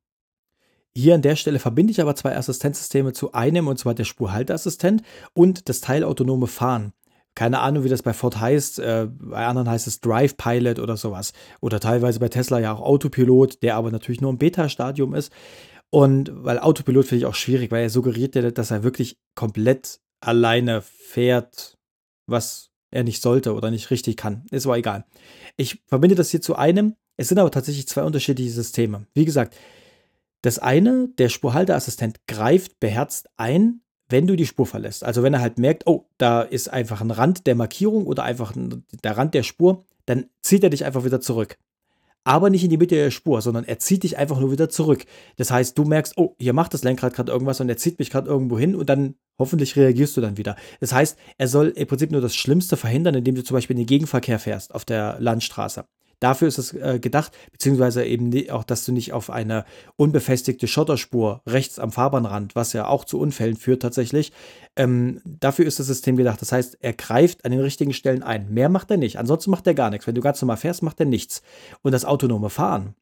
Hier an der Stelle verbinde ich aber zwei Assistenzsysteme zu einem, und zwar der Spurhalteassistent und das teilautonome Fahren. Keine Ahnung, wie das bei Ford heißt. Äh, bei anderen heißt es Drive Pilot oder sowas. Oder teilweise bei Tesla ja auch Autopilot, der aber natürlich nur im Beta-Stadium ist. Und weil Autopilot finde ich auch schwierig, weil er suggeriert, dass er wirklich komplett alleine fährt, was er nicht sollte oder nicht richtig kann. Ist aber egal. Ich verbinde das hier zu einem. Es sind aber tatsächlich zwei unterschiedliche Systeme. Wie gesagt, das eine, der Spurhalteassistent greift beherzt ein, wenn du die Spur verlässt. Also wenn er halt merkt, oh, da ist einfach ein Rand der Markierung oder einfach der Rand der Spur, dann zieht er dich einfach wieder zurück. Aber nicht in die Mitte der Spur, sondern er zieht dich einfach nur wieder zurück. Das heißt, du merkst, oh, hier macht das Lenkrad gerade irgendwas und er zieht mich gerade irgendwo hin und dann hoffentlich reagierst du dann wieder. Das heißt, er soll im Prinzip nur das Schlimmste verhindern, indem du zum Beispiel in den Gegenverkehr fährst auf der Landstraße. Dafür ist es äh, gedacht, beziehungsweise eben auch, dass du nicht auf eine unbefestigte Schotterspur rechts am Fahrbahnrand, was ja auch zu Unfällen führt tatsächlich, ähm, dafür ist das System gedacht. Das heißt, er greift an den richtigen Stellen ein. Mehr macht er nicht. Ansonsten macht er gar nichts. Wenn du ganz normal fährst, macht er nichts. Und das autonome Fahren,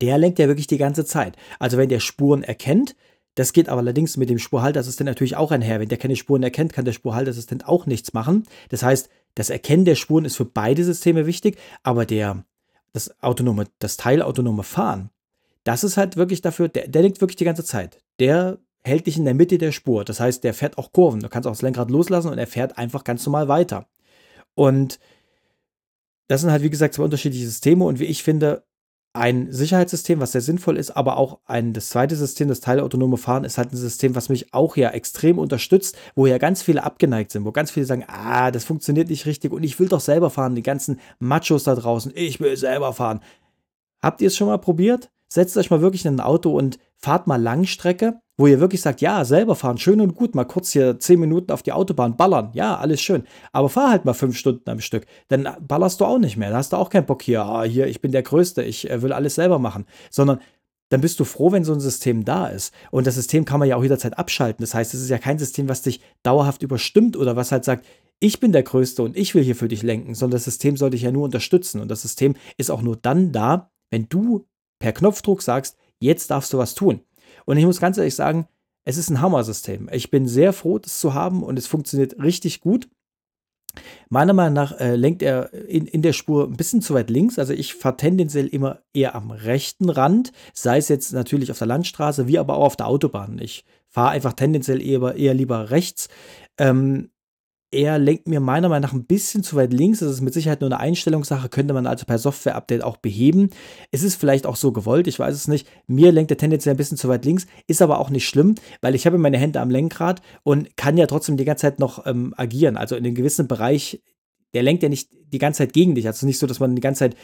der lenkt ja wirklich die ganze Zeit. Also wenn der Spuren erkennt, das geht aber allerdings mit dem Spurhalteassistent natürlich auch einher. Wenn der keine Spuren erkennt, kann der Spurhalteassistent auch nichts machen. Das heißt, das Erkennen der Spuren ist für beide Systeme wichtig, aber der, das autonome, das teilautonome Fahren, das ist halt wirklich dafür, der, der denkt wirklich die ganze Zeit. Der hält dich in der Mitte der Spur. Das heißt, der fährt auch Kurven. Du kannst auch das Lenkrad loslassen und er fährt einfach ganz normal weiter. Und das sind halt, wie gesagt, zwei unterschiedliche Systeme und wie ich finde, ein Sicherheitssystem, was sehr sinnvoll ist, aber auch ein, das zweite System, das teilautonome Fahren, ist halt ein System, was mich auch ja extrem unterstützt, wo ja ganz viele abgeneigt sind, wo ganz viele sagen, ah, das funktioniert nicht richtig und ich will doch selber fahren, die ganzen Machos da draußen, ich will selber fahren. Habt ihr es schon mal probiert? Setzt euch mal wirklich in ein Auto und fahrt mal Langstrecke wo ihr wirklich sagt, ja, selber fahren, schön und gut, mal kurz hier zehn Minuten auf die Autobahn ballern, ja, alles schön, aber fahr halt mal fünf Stunden am Stück, dann ballerst du auch nicht mehr, da hast du auch keinen Bock hier, ah, hier, ich bin der Größte, ich äh, will alles selber machen, sondern dann bist du froh, wenn so ein System da ist. Und das System kann man ja auch jederzeit abschalten. Das heißt, es ist ja kein System, was dich dauerhaft überstimmt oder was halt sagt, ich bin der Größte und ich will hier für dich lenken, sondern das System soll dich ja nur unterstützen. Und das System ist auch nur dann da, wenn du per Knopfdruck sagst, jetzt darfst du was tun. Und ich muss ganz ehrlich sagen, es ist ein Hammer-System. Ich bin sehr froh, das zu haben und es funktioniert richtig gut. Meiner Meinung nach äh, lenkt er in, in der Spur ein bisschen zu weit links. Also ich fahre tendenziell immer eher am rechten Rand, sei es jetzt natürlich auf der Landstraße, wie aber auch auf der Autobahn. Ich fahre einfach tendenziell eher, eher lieber rechts. Ähm, er lenkt mir meiner Meinung nach ein bisschen zu weit links. Das ist mit Sicherheit nur eine Einstellungssache, könnte man also per Software-Update auch beheben. Es ist vielleicht auch so gewollt, ich weiß es nicht. Mir lenkt er tendenziell ein bisschen zu weit links, ist aber auch nicht schlimm, weil ich habe meine Hände am Lenkrad und kann ja trotzdem die ganze Zeit noch ähm, agieren. Also in einem gewissen Bereich, der lenkt ja nicht die ganze Zeit gegen dich. Also nicht so, dass man die ganze Zeit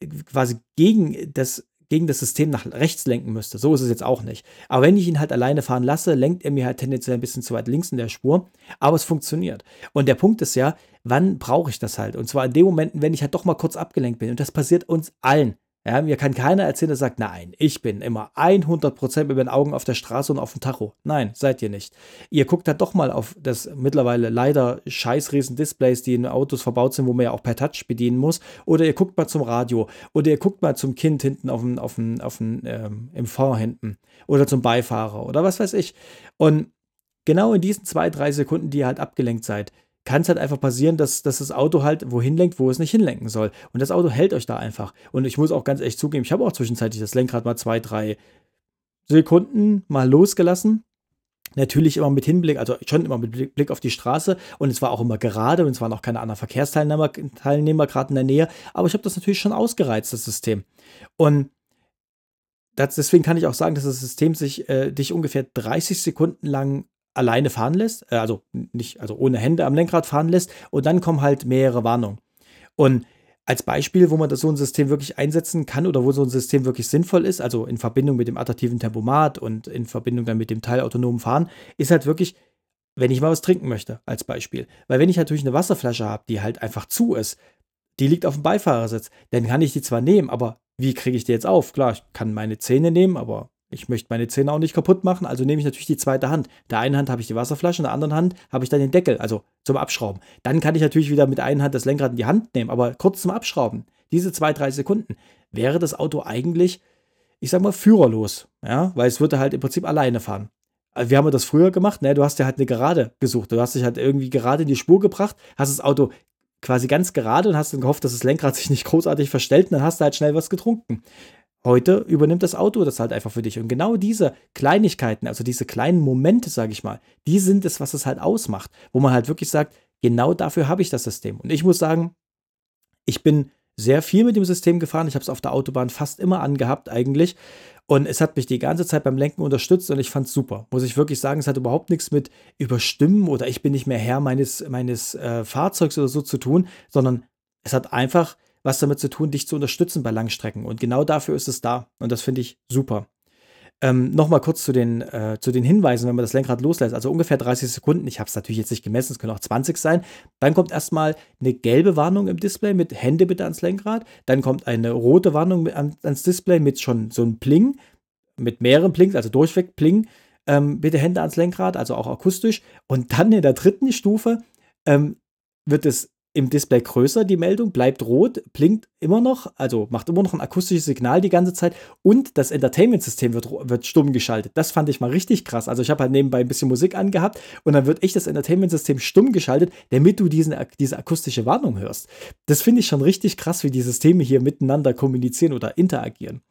äh, quasi gegen das gegen das System nach rechts lenken müsste. So ist es jetzt auch nicht. Aber wenn ich ihn halt alleine fahren lasse, lenkt er mir halt tendenziell ein bisschen zu weit links in der Spur. Aber es funktioniert. Und der Punkt ist ja, wann brauche ich das halt? Und zwar in den Momenten, wenn ich halt doch mal kurz abgelenkt bin. Und das passiert uns allen. Ja, mir kann keiner erzählen, der sagt, nein, ich bin immer 100% mit den Augen auf der Straße und auf dem Tacho. Nein, seid ihr nicht. Ihr guckt da doch mal auf das mittlerweile leider scheiß riesen Displays, die in Autos verbaut sind, wo man ja auch per Touch bedienen muss. Oder ihr guckt mal zum Radio. Oder ihr guckt mal zum Kind hinten auf dem, auf dem, auf dem, ähm, im Fond hinten. Oder zum Beifahrer. Oder was weiß ich. Und genau in diesen zwei, drei Sekunden, die ihr halt abgelenkt seid, kann es halt einfach passieren, dass, dass das Auto halt wohin lenkt, wo es nicht hinlenken soll. Und das Auto hält euch da einfach. Und ich muss auch ganz echt zugeben, ich habe auch zwischenzeitlich das Lenkrad mal zwei, drei Sekunden mal losgelassen. Natürlich immer mit Hinblick, also schon immer mit Blick auf die Straße und es war auch immer gerade und es waren auch keine anderen Verkehrsteilnehmer Teilnehmer gerade in der Nähe, aber ich habe das natürlich schon ausgereizt, das System. Und das, deswegen kann ich auch sagen, dass das System sich äh, dich ungefähr 30 Sekunden lang alleine fahren lässt, äh, also nicht, also ohne Hände am Lenkrad fahren lässt und dann kommen halt mehrere Warnungen. Und als Beispiel, wo man das so ein System wirklich einsetzen kann oder wo so ein System wirklich sinnvoll ist, also in Verbindung mit dem adaptiven Tempomat und in Verbindung dann mit dem teilautonomen Fahren, ist halt wirklich, wenn ich mal was trinken möchte, als Beispiel. Weil wenn ich natürlich eine Wasserflasche habe, die halt einfach zu ist, die liegt auf dem Beifahrersitz, dann kann ich die zwar nehmen, aber wie kriege ich die jetzt auf? Klar, ich kann meine Zähne nehmen, aber ich möchte meine Zähne auch nicht kaputt machen, also nehme ich natürlich die zweite Hand. In der einen Hand habe ich die Wasserflasche, in der anderen Hand habe ich dann den Deckel, also zum Abschrauben. Dann kann ich natürlich wieder mit der einen Hand das Lenkrad in die Hand nehmen, aber kurz zum Abschrauben, diese zwei, drei Sekunden, wäre das Auto eigentlich, ich sag mal, führerlos, ja, weil es würde halt im Prinzip alleine fahren. Also wir haben das früher gemacht, ne? Du hast ja halt eine Gerade gesucht. Du hast dich halt irgendwie gerade in die Spur gebracht, hast das Auto quasi ganz gerade und hast dann gehofft, dass das Lenkrad sich nicht großartig verstellt und dann hast du halt schnell was getrunken. Heute übernimmt das Auto das halt einfach für dich. Und genau diese Kleinigkeiten, also diese kleinen Momente, sage ich mal, die sind es, was es halt ausmacht, wo man halt wirklich sagt, genau dafür habe ich das System. Und ich muss sagen, ich bin sehr viel mit dem System gefahren. Ich habe es auf der Autobahn fast immer angehabt eigentlich. Und es hat mich die ganze Zeit beim Lenken unterstützt und ich fand es super. Muss ich wirklich sagen, es hat überhaupt nichts mit Überstimmen oder ich bin nicht mehr Herr meines, meines äh, Fahrzeugs oder so zu tun, sondern es hat einfach was damit zu tun, dich zu unterstützen bei Langstrecken. Und genau dafür ist es da. Und das finde ich super. Ähm, Nochmal kurz zu den, äh, zu den Hinweisen, wenn man das Lenkrad loslässt. Also ungefähr 30 Sekunden. Ich habe es natürlich jetzt nicht gemessen, es können auch 20 sein. Dann kommt erstmal eine gelbe Warnung im Display mit Hände bitte ans Lenkrad. Dann kommt eine rote Warnung an, ans Display mit schon so einem Pling, mit mehreren Plings, also durchweg Pling. Ähm, bitte Hände ans Lenkrad, also auch akustisch. Und dann in der dritten Stufe ähm, wird es im Display größer, die Meldung, bleibt rot, blinkt immer noch, also macht immer noch ein akustisches Signal die ganze Zeit und das Entertainment-System wird, wird stumm geschaltet. Das fand ich mal richtig krass. Also ich habe halt nebenbei ein bisschen Musik angehabt und dann wird echt das Entertainment-System stumm geschaltet, damit du diesen, diese akustische Warnung hörst. Das finde ich schon richtig krass, wie die Systeme hier miteinander kommunizieren oder interagieren.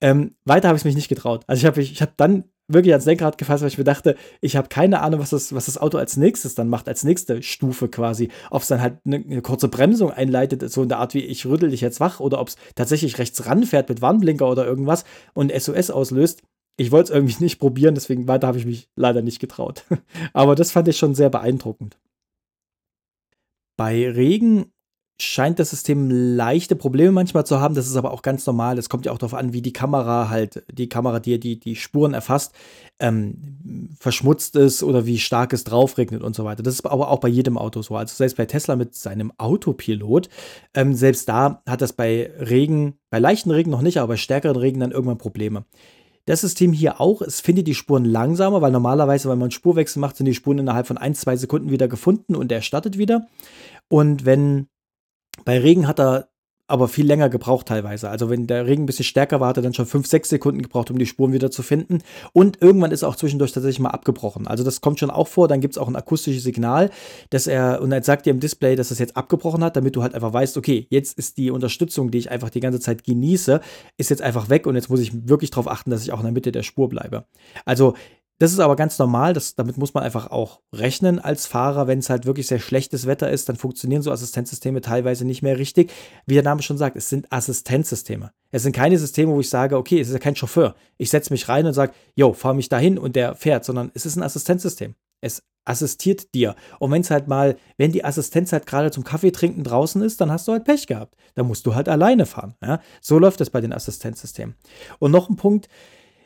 Ähm, weiter habe ich mich nicht getraut. Also ich habe ich hab dann wirklich ans Lenkrad gefasst, weil ich mir dachte, ich habe keine Ahnung, was das, was das Auto als nächstes dann macht, als nächste Stufe quasi. Ob es dann halt eine, eine, kurze Bremsung einleitet, so in der Art wie ich rüttel dich jetzt wach, oder ob es tatsächlich rechts ranfährt mit Warnblinker oder irgendwas und SOS auslöst. Ich wollte es irgendwie <laughs> nicht probieren, deswegen weiter habe ich mich leider nicht getraut. <laughs> Aber das fand ich schon sehr beeindruckend. Bei Regen scheint das System leichte Probleme manchmal zu haben. Das ist aber auch ganz normal. Es kommt ja auch darauf an, wie die Kamera halt, die Kamera, die die, die Spuren erfasst, ähm, verschmutzt ist oder wie stark es draufregnet und so weiter. Das ist aber auch bei jedem Auto so. Also selbst bei Tesla mit seinem Autopilot, ähm, selbst da hat das bei Regen, bei leichten Regen noch nicht, aber bei stärkeren Regen dann irgendwann Probleme. Das System hier auch, es findet die Spuren langsamer, weil normalerweise, wenn man Spurwechsel macht, sind die Spuren innerhalb von ein, zwei Sekunden wieder gefunden und er startet wieder. Und wenn bei Regen hat er aber viel länger gebraucht teilweise. Also wenn der Regen ein bisschen stärker war, hat er dann schon fünf, sechs Sekunden gebraucht, um die Spuren wieder zu finden. Und irgendwann ist er auch zwischendurch tatsächlich mal abgebrochen. Also das kommt schon auch vor. Dann gibt es auch ein akustisches Signal, dass er, und dann sagt dir im Display, dass es jetzt abgebrochen hat, damit du halt einfach weißt, okay, jetzt ist die Unterstützung, die ich einfach die ganze Zeit genieße, ist jetzt einfach weg und jetzt muss ich wirklich darauf achten, dass ich auch in der Mitte der Spur bleibe. Also das ist aber ganz normal, das, damit muss man einfach auch rechnen als Fahrer. Wenn es halt wirklich sehr schlechtes Wetter ist, dann funktionieren so Assistenzsysteme teilweise nicht mehr richtig. Wie der Name schon sagt, es sind Assistenzsysteme. Es sind keine Systeme, wo ich sage, okay, es ist ja kein Chauffeur. Ich setze mich rein und sage, yo, fahr mich dahin und der fährt, sondern es ist ein Assistenzsystem. Es assistiert dir. Und wenn es halt mal, wenn die Assistenz halt gerade zum Kaffee trinken draußen ist, dann hast du halt Pech gehabt. Dann musst du halt alleine fahren. Ja? So läuft es bei den Assistenzsystemen. Und noch ein Punkt,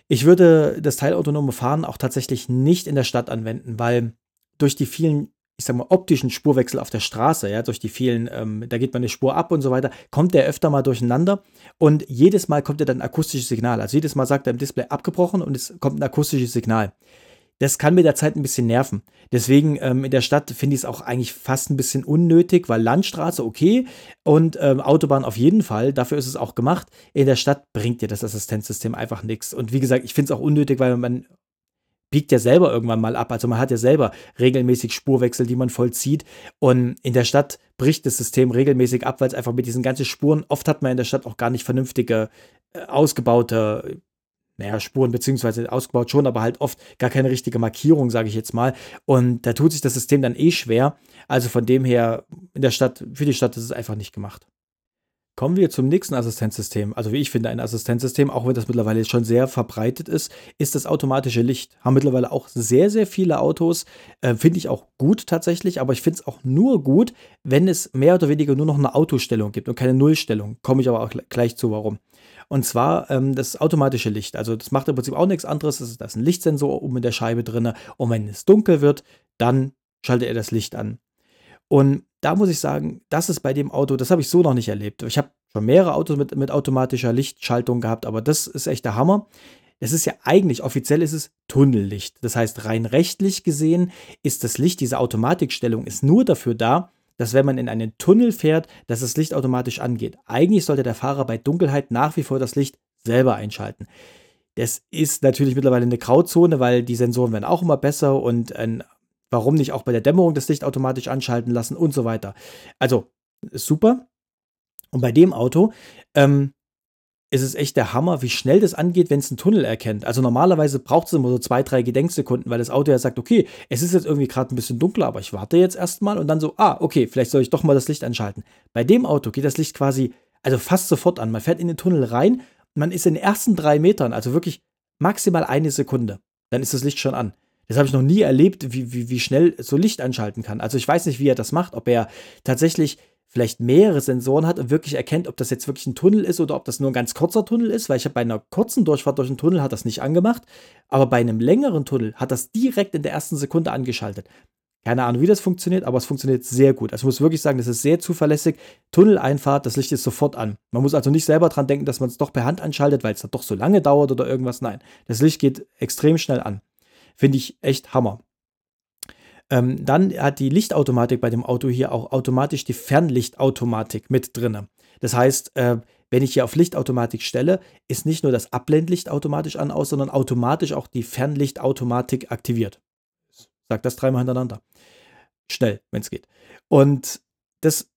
ich würde das teilautonome Fahren auch tatsächlich nicht in der Stadt anwenden, weil durch die vielen ich sag mal, optischen Spurwechsel auf der Straße, ja, durch die vielen, ähm, da geht man eine Spur ab und so weiter, kommt der öfter mal durcheinander und jedes Mal kommt ja dann ein akustisches Signal. Also jedes Mal sagt er im Display abgebrochen und es kommt ein akustisches Signal. Das kann mit der Zeit ein bisschen nerven. Deswegen ähm, in der Stadt finde ich es auch eigentlich fast ein bisschen unnötig, weil Landstraße okay und ähm, Autobahn auf jeden Fall. Dafür ist es auch gemacht. In der Stadt bringt dir das Assistenzsystem einfach nichts. Und wie gesagt, ich finde es auch unnötig, weil man biegt ja selber irgendwann mal ab. Also man hat ja selber regelmäßig Spurwechsel, die man vollzieht. Und in der Stadt bricht das System regelmäßig ab, weil es einfach mit diesen ganzen Spuren, oft hat man in der Stadt auch gar nicht vernünftige, äh, ausgebaute, naja, Spuren, beziehungsweise ausgebaut schon, aber halt oft gar keine richtige Markierung, sage ich jetzt mal. Und da tut sich das System dann eh schwer. Also von dem her, in der Stadt, für die Stadt ist es einfach nicht gemacht. Kommen wir zum nächsten Assistenzsystem. Also wie ich finde, ein Assistenzsystem, auch wenn das mittlerweile schon sehr verbreitet ist, ist das automatische Licht. Haben mittlerweile auch sehr, sehr viele Autos. Äh, finde ich auch gut tatsächlich, aber ich finde es auch nur gut, wenn es mehr oder weniger nur noch eine Autostellung gibt und keine Nullstellung. Komme ich aber auch gleich zu, warum. Und zwar ähm, das automatische Licht. Also das macht im Prinzip auch nichts anderes. Das ist, da ist ein Lichtsensor oben in der Scheibe drin. Und wenn es dunkel wird, dann schaltet er das Licht an. Und da muss ich sagen, das ist bei dem Auto, das habe ich so noch nicht erlebt. Ich habe schon mehrere Autos mit, mit automatischer Lichtschaltung gehabt, aber das ist echt der Hammer. Es ist ja eigentlich, offiziell ist es Tunnellicht. Das heißt, rein rechtlich gesehen ist das Licht, diese Automatikstellung, ist nur dafür da, dass wenn man in einen Tunnel fährt, dass das Licht automatisch angeht. Eigentlich sollte der Fahrer bei Dunkelheit nach wie vor das Licht selber einschalten. Das ist natürlich mittlerweile eine Grauzone, weil die Sensoren werden auch immer besser und ein Warum nicht auch bei der Dämmerung das Licht automatisch anschalten lassen und so weiter. Also, super. Und bei dem Auto ähm, ist es echt der Hammer, wie schnell das angeht, wenn es einen Tunnel erkennt. Also normalerweise braucht es immer so zwei, drei Gedenksekunden, weil das Auto ja sagt, okay, es ist jetzt irgendwie gerade ein bisschen dunkler, aber ich warte jetzt erstmal und dann so, ah, okay, vielleicht soll ich doch mal das Licht anschalten. Bei dem Auto geht das Licht quasi, also fast sofort an. Man fährt in den Tunnel rein, man ist in den ersten drei Metern, also wirklich maximal eine Sekunde, dann ist das Licht schon an. Das habe ich noch nie erlebt, wie, wie, wie schnell so Licht anschalten kann. Also ich weiß nicht, wie er das macht, ob er tatsächlich vielleicht mehrere Sensoren hat und wirklich erkennt, ob das jetzt wirklich ein Tunnel ist oder ob das nur ein ganz kurzer Tunnel ist, weil ich habe bei einer kurzen Durchfahrt durch einen Tunnel hat das nicht angemacht, aber bei einem längeren Tunnel hat das direkt in der ersten Sekunde angeschaltet. Keine Ahnung, wie das funktioniert, aber es funktioniert sehr gut. Also ich muss wirklich sagen, das ist sehr zuverlässig. Tunneleinfahrt, das Licht ist sofort an. Man muss also nicht selber dran denken, dass man es doch per Hand anschaltet, weil es dann doch so lange dauert oder irgendwas. Nein, das Licht geht extrem schnell an. Finde ich echt Hammer. Ähm, dann hat die Lichtautomatik bei dem Auto hier auch automatisch die Fernlichtautomatik mit drin. Das heißt, äh, wenn ich hier auf Lichtautomatik stelle, ist nicht nur das Abblendlicht automatisch an aus, sondern automatisch auch die Fernlichtautomatik aktiviert. Sag das dreimal hintereinander. Schnell, wenn es geht. Und das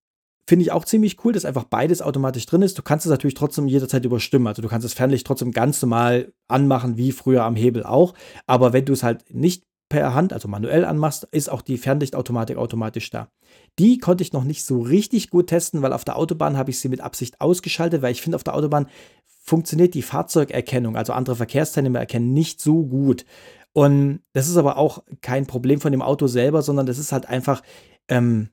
Finde ich auch ziemlich cool, dass einfach beides automatisch drin ist. Du kannst es natürlich trotzdem jederzeit überstimmen. Also du kannst das Fernlicht trotzdem ganz normal anmachen, wie früher am Hebel auch. Aber wenn du es halt nicht per Hand, also manuell anmachst, ist auch die Fernlichtautomatik automatisch da. Die konnte ich noch nicht so richtig gut testen, weil auf der Autobahn habe ich sie mit Absicht ausgeschaltet, weil ich finde, auf der Autobahn funktioniert die Fahrzeugerkennung, also andere Verkehrsteilnehmer erkennen nicht so gut. Und das ist aber auch kein Problem von dem Auto selber, sondern das ist halt einfach, ähm,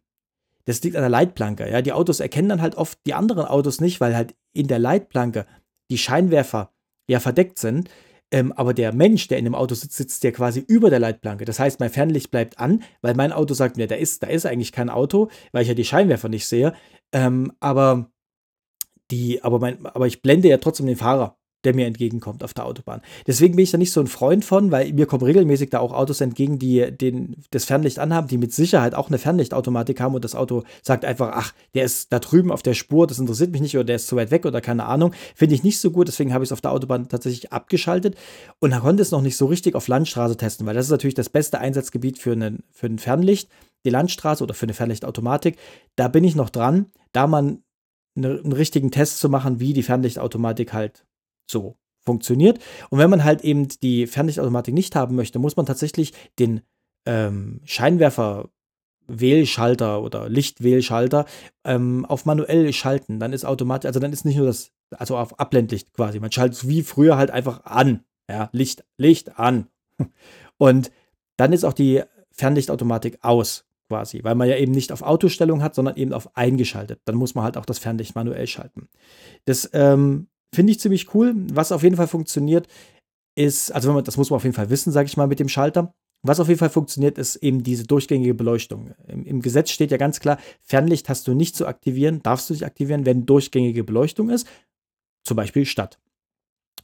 das liegt an der Leitplanke. Ja, die Autos erkennen dann halt oft die anderen Autos nicht, weil halt in der Leitplanke die Scheinwerfer ja verdeckt sind. Ähm, aber der Mensch, der in dem Auto sitzt, sitzt ja quasi über der Leitplanke. Das heißt, mein Fernlicht bleibt an, weil mein Auto sagt mir, da ist, da ist eigentlich kein Auto, weil ich ja die Scheinwerfer nicht sehe. Ähm, aber die, aber, mein, aber ich blende ja trotzdem den Fahrer der mir entgegenkommt auf der Autobahn. Deswegen bin ich da nicht so ein Freund von, weil mir kommen regelmäßig da auch Autos entgegen, die den, das Fernlicht anhaben, die mit Sicherheit auch eine Fernlichtautomatik haben und das Auto sagt einfach, ach, der ist da drüben auf der Spur, das interessiert mich nicht oder der ist zu weit weg oder keine Ahnung. Finde ich nicht so gut, deswegen habe ich es auf der Autobahn tatsächlich abgeschaltet und konnte es noch nicht so richtig auf Landstraße testen, weil das ist natürlich das beste Einsatzgebiet für, einen, für ein Fernlicht, die Landstraße oder für eine Fernlichtautomatik. Da bin ich noch dran, da man einen richtigen Test zu machen, wie die Fernlichtautomatik halt so funktioniert. Und wenn man halt eben die Fernlichtautomatik nicht haben möchte, muss man tatsächlich den ähm, Scheinwerfer Wählschalter oder Lichtwählschalter ähm, auf manuell schalten. Dann ist automatisch, also dann ist nicht nur das, also auf Abblendlicht quasi. Man schaltet wie früher halt einfach an. Ja, Licht, Licht an. <laughs> Und dann ist auch die Fernlichtautomatik aus quasi, weil man ja eben nicht auf Autostellung hat, sondern eben auf eingeschaltet. Dann muss man halt auch das Fernlicht manuell schalten. Das ähm, Finde ich ziemlich cool. Was auf jeden Fall funktioniert, ist, also man, das muss man auf jeden Fall wissen, sage ich mal, mit dem Schalter. Was auf jeden Fall funktioniert, ist eben diese durchgängige Beleuchtung. Im, Im, Gesetz steht ja ganz klar, Fernlicht hast du nicht zu aktivieren, darfst du nicht aktivieren, wenn durchgängige Beleuchtung ist, zum Beispiel Stadt.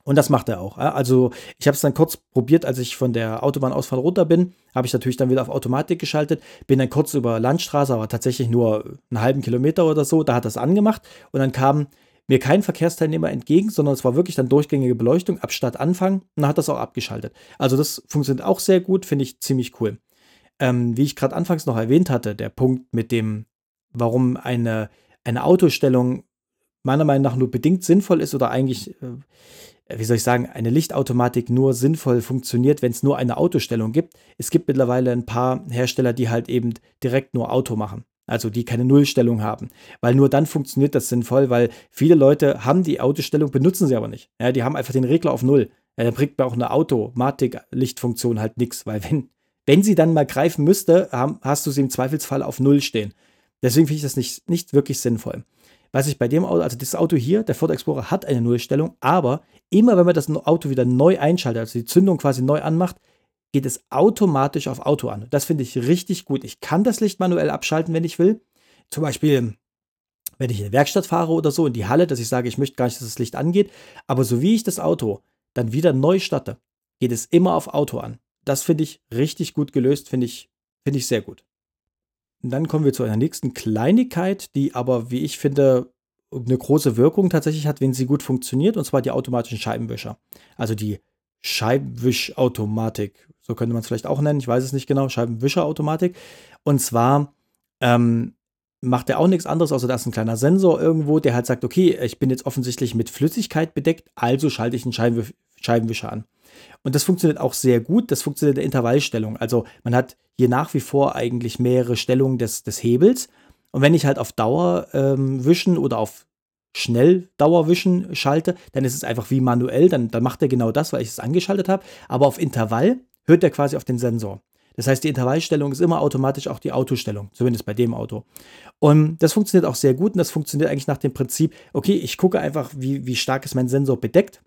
Und das macht er auch. Also ich habe es dann kurz probiert, als ich von der Autobahnausfahrt runter bin, habe ich natürlich dann wieder auf Automatik geschaltet, bin dann kurz über Landstraße, aber tatsächlich nur einen halben Kilometer oder so, da hat das angemacht und dann kam mir kein Verkehrsteilnehmer entgegen, sondern es war wirklich dann durchgängige Beleuchtung ab Stadtanfang und dann hat das auch abgeschaltet. Also das funktioniert auch sehr gut, finde ich ziemlich cool. Ähm, wie ich gerade anfangs noch erwähnt hatte, der Punkt mit dem, warum eine, eine Autostellung meiner Meinung nach nur bedingt sinnvoll ist oder eigentlich, äh, wie soll ich sagen, eine Lichtautomatik nur sinnvoll funktioniert, wenn es nur eine Autostellung gibt. Es gibt mittlerweile ein paar Hersteller, die halt eben direkt nur Auto machen. Also die keine Nullstellung haben. Weil nur dann funktioniert das sinnvoll, weil viele Leute haben die Autostellung, benutzen sie aber nicht. Ja, die haben einfach den Regler auf Null. Ja, dann bringt mir auch eine Automatik-Lichtfunktion halt nichts, weil wenn, wenn sie dann mal greifen müsste, hast du sie im Zweifelsfall auf Null stehen. Deswegen finde ich das nicht, nicht wirklich sinnvoll. Was ich bei dem Auto, also das Auto hier, der Ford Explorer hat eine Nullstellung, aber immer wenn man das Auto wieder neu einschaltet, also die Zündung quasi neu anmacht, geht es automatisch auf Auto an. Das finde ich richtig gut. Ich kann das Licht manuell abschalten, wenn ich will. Zum Beispiel, wenn ich in die Werkstatt fahre oder so, in die Halle, dass ich sage, ich möchte gar nicht, dass das Licht angeht. Aber so wie ich das Auto dann wieder neu starte, geht es immer auf Auto an. Das finde ich richtig gut gelöst, finde ich, finde ich sehr gut. Und dann kommen wir zu einer nächsten Kleinigkeit, die aber, wie ich finde, eine große Wirkung tatsächlich hat, wenn sie gut funktioniert, und zwar die automatischen Scheibenwischer. Also die Scheibenwischautomatik, so könnte man es vielleicht auch nennen, ich weiß es nicht genau, Scheibenwischerautomatik. Und zwar ähm, macht er auch nichts anderes, außer da ist ein kleiner Sensor irgendwo, der halt sagt, okay, ich bin jetzt offensichtlich mit Flüssigkeit bedeckt, also schalte ich einen Scheibenw Scheibenwischer an. Und das funktioniert auch sehr gut. Das funktioniert in der Intervallstellung. Also man hat hier nach wie vor eigentlich mehrere Stellungen des, des Hebels. Und wenn ich halt auf Dauer ähm, wischen oder auf Schnelldauerwischen schalte, dann ist es einfach wie manuell, dann, dann macht er genau das, weil ich es angeschaltet habe. Aber auf Intervall hört er quasi auf den Sensor. Das heißt, die Intervallstellung ist immer automatisch auch die Autostellung, zumindest bei dem Auto. Und das funktioniert auch sehr gut und das funktioniert eigentlich nach dem Prinzip, okay, ich gucke einfach, wie, wie stark ist mein Sensor bedeckt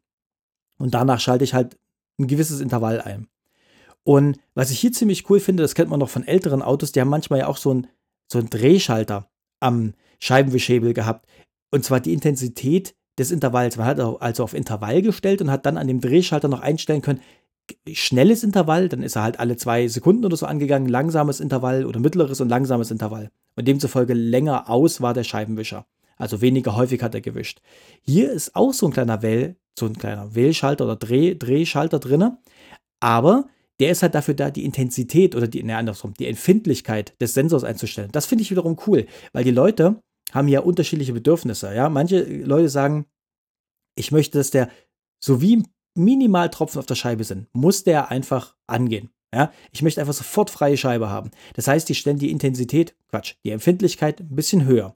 und danach schalte ich halt ein gewisses Intervall ein. Und was ich hier ziemlich cool finde, das kennt man noch von älteren Autos, die haben manchmal ja auch so einen so Drehschalter am Scheibenwischhebel gehabt. Und zwar die Intensität des Intervalls. Man hat also auf Intervall gestellt und hat dann an dem Drehschalter noch einstellen können, schnelles Intervall, dann ist er halt alle zwei Sekunden oder so angegangen, langsames Intervall oder mittleres und langsames Intervall. Und demzufolge länger aus war der Scheibenwischer. Also weniger häufig hat er gewischt. Hier ist auch so ein kleiner Wähl, so ein kleiner Wählschalter oder Dreh, Drehschalter drin. Aber der ist halt dafür da, die Intensität oder die, ne, andersrum, die Empfindlichkeit des Sensors einzustellen. Das finde ich wiederum cool, weil die Leute haben ja unterschiedliche Bedürfnisse. Ja, manche Leute sagen, ich möchte, dass der so wie minimal Tropfen auf der Scheibe sind, muss der einfach angehen. Ja, ich möchte einfach sofort freie Scheibe haben. Das heißt, die stellen die Intensität, Quatsch, die Empfindlichkeit ein bisschen höher.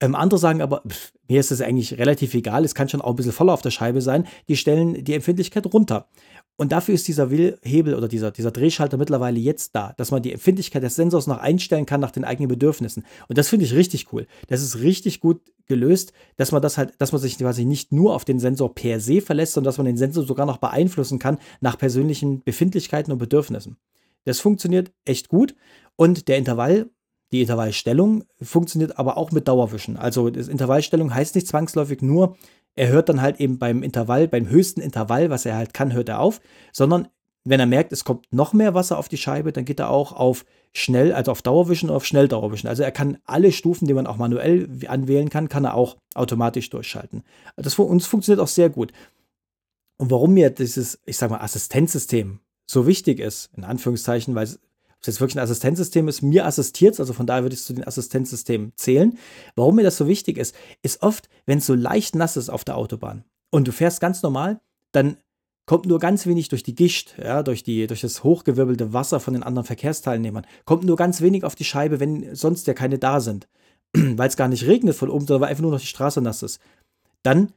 Ähm, andere sagen aber, pff, mir ist das eigentlich relativ egal, es kann schon auch ein bisschen voller auf der Scheibe sein. Die stellen die Empfindlichkeit runter. Und dafür ist dieser Hebel oder dieser, dieser Drehschalter mittlerweile jetzt da, dass man die Empfindlichkeit des Sensors noch einstellen kann nach den eigenen Bedürfnissen. Und das finde ich richtig cool. Das ist richtig gut gelöst, dass man das halt, dass man sich quasi nicht nur auf den Sensor per se verlässt, sondern dass man den Sensor sogar noch beeinflussen kann nach persönlichen Befindlichkeiten und Bedürfnissen. Das funktioniert echt gut. Und der Intervall, die Intervallstellung funktioniert aber auch mit Dauerwischen. Also das Intervallstellung heißt nicht zwangsläufig nur, er hört dann halt eben beim Intervall, beim höchsten Intervall, was er halt kann, hört er auf, sondern wenn er merkt, es kommt noch mehr Wasser auf die Scheibe, dann geht er auch auf schnell, also auf Dauerwischen und auf Schnelldauerwischen. Also er kann alle Stufen, die man auch manuell anwählen kann, kann er auch automatisch durchschalten. Das für uns funktioniert auch sehr gut. Und warum mir dieses, ich sag mal, Assistenzsystem so wichtig ist, in Anführungszeichen, weil es ob es jetzt wirklich ein Assistenzsystem ist, mir assistiert also von daher würde ich es zu den Assistenzsystemen zählen. Warum mir das so wichtig ist, ist oft, wenn es so leicht nass ist auf der Autobahn und du fährst ganz normal, dann kommt nur ganz wenig durch die Gischt, ja, durch, die, durch das hochgewirbelte Wasser von den anderen Verkehrsteilnehmern, kommt nur ganz wenig auf die Scheibe, wenn sonst ja keine da sind, <clears throat> weil es gar nicht regnet von oben, sondern weil einfach nur noch die Straße nass ist. Dann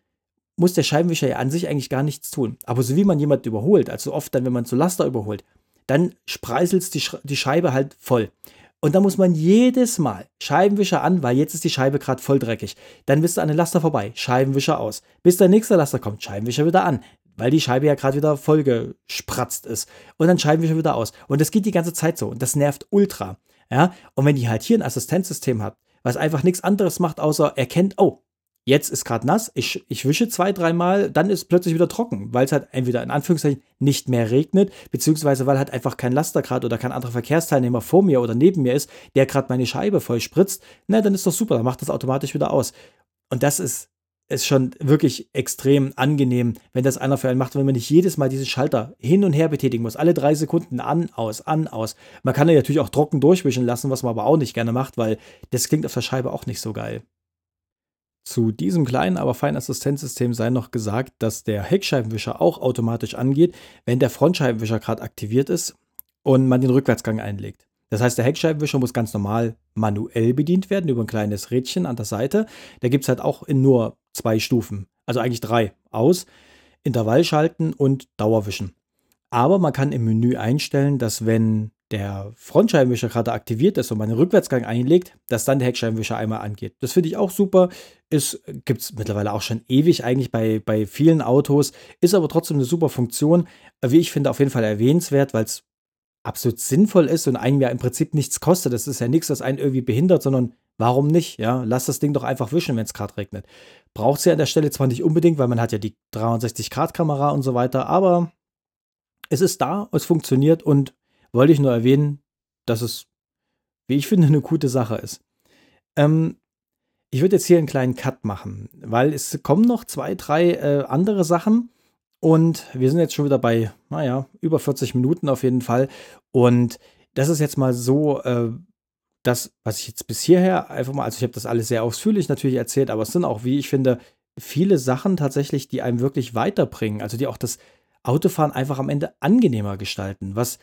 muss der Scheibenwischer ja an sich eigentlich gar nichts tun. Aber so wie man jemanden überholt, also oft dann, wenn man zu Laster überholt, dann spreiselt die, die Scheibe halt voll. Und da muss man jedes Mal Scheibenwischer an, weil jetzt ist die Scheibe gerade voll dreckig. Dann bist du an den Laster vorbei, Scheibenwischer aus. Bis der nächste Laster kommt, Scheibenwischer wieder an. weil die Scheibe ja gerade wieder vollgespratzt ist. Und dann schon wieder aus. Und das geht die ganze Zeit so. Und das nervt ultra. Ja, und wenn ihr halt hier ein Assistenzsystem habt, was einfach nichts anderes macht, außer erkennt, oh, jetzt ist gerade nass, ich, ich wische zwei, dreimal, dann ist plötzlich wieder trocken, weil es halt entweder in Anführungszeichen nicht mehr regnet, beziehungsweise weil halt einfach kein Laster gerade oder kein anderer Verkehrsteilnehmer vor mir oder neben mir ist, der gerade meine Scheibe voll spritzt, na, dann ist doch super, dann macht das automatisch wieder aus. Und das ist ist schon wirklich extrem angenehm, wenn das einer für einen macht, wenn man nicht jedes Mal diesen Schalter hin und her betätigen muss. Alle drei Sekunden an, aus, an, aus. Man kann ja natürlich auch trocken durchwischen lassen, was man aber auch nicht gerne macht, weil das klingt auf der Scheibe auch nicht so geil. Zu diesem kleinen, aber feinen Assistenzsystem sei noch gesagt, dass der Heckscheibenwischer auch automatisch angeht, wenn der Frontscheibenwischer gerade aktiviert ist und man den Rückwärtsgang einlegt. Das heißt, der Heckscheibenwischer muss ganz normal manuell bedient werden über ein kleines Rädchen an der Seite. Da gibt es halt auch in nur zwei Stufen, also eigentlich drei, aus, Intervall schalten und Dauerwischen. Aber man kann im Menü einstellen, dass wenn der Frontscheibenwischer gerade aktiviert ist und man den Rückwärtsgang einlegt, dass dann der Heckscheibenwischer einmal angeht. Das finde ich auch super. Gibt es mittlerweile auch schon ewig eigentlich bei, bei vielen Autos, ist aber trotzdem eine super Funktion. Wie ich finde, auf jeden Fall erwähnenswert, weil es absolut sinnvoll ist und einem ja im Prinzip nichts kostet. Das ist ja nichts, das einen irgendwie behindert, sondern warum nicht? Ja, lass das Ding doch einfach wischen, wenn es gerade regnet. Braucht es ja an der Stelle zwar nicht unbedingt, weil man hat ja die 360-Grad-Kamera und so weiter, aber es ist da, es funktioniert und wollte ich nur erwähnen, dass es, wie ich finde, <laughs> eine gute Sache ist. Ähm, ich würde jetzt hier einen kleinen Cut machen, weil es kommen noch zwei, drei äh, andere Sachen und wir sind jetzt schon wieder bei, naja, über 40 Minuten auf jeden Fall. Und das ist jetzt mal so, äh, das, was ich jetzt bis hierher einfach mal, also ich habe das alles sehr ausführlich natürlich erzählt, aber es sind auch, wie ich finde, viele Sachen tatsächlich, die einem wirklich weiterbringen, also die auch das Autofahren einfach am Ende angenehmer gestalten, was,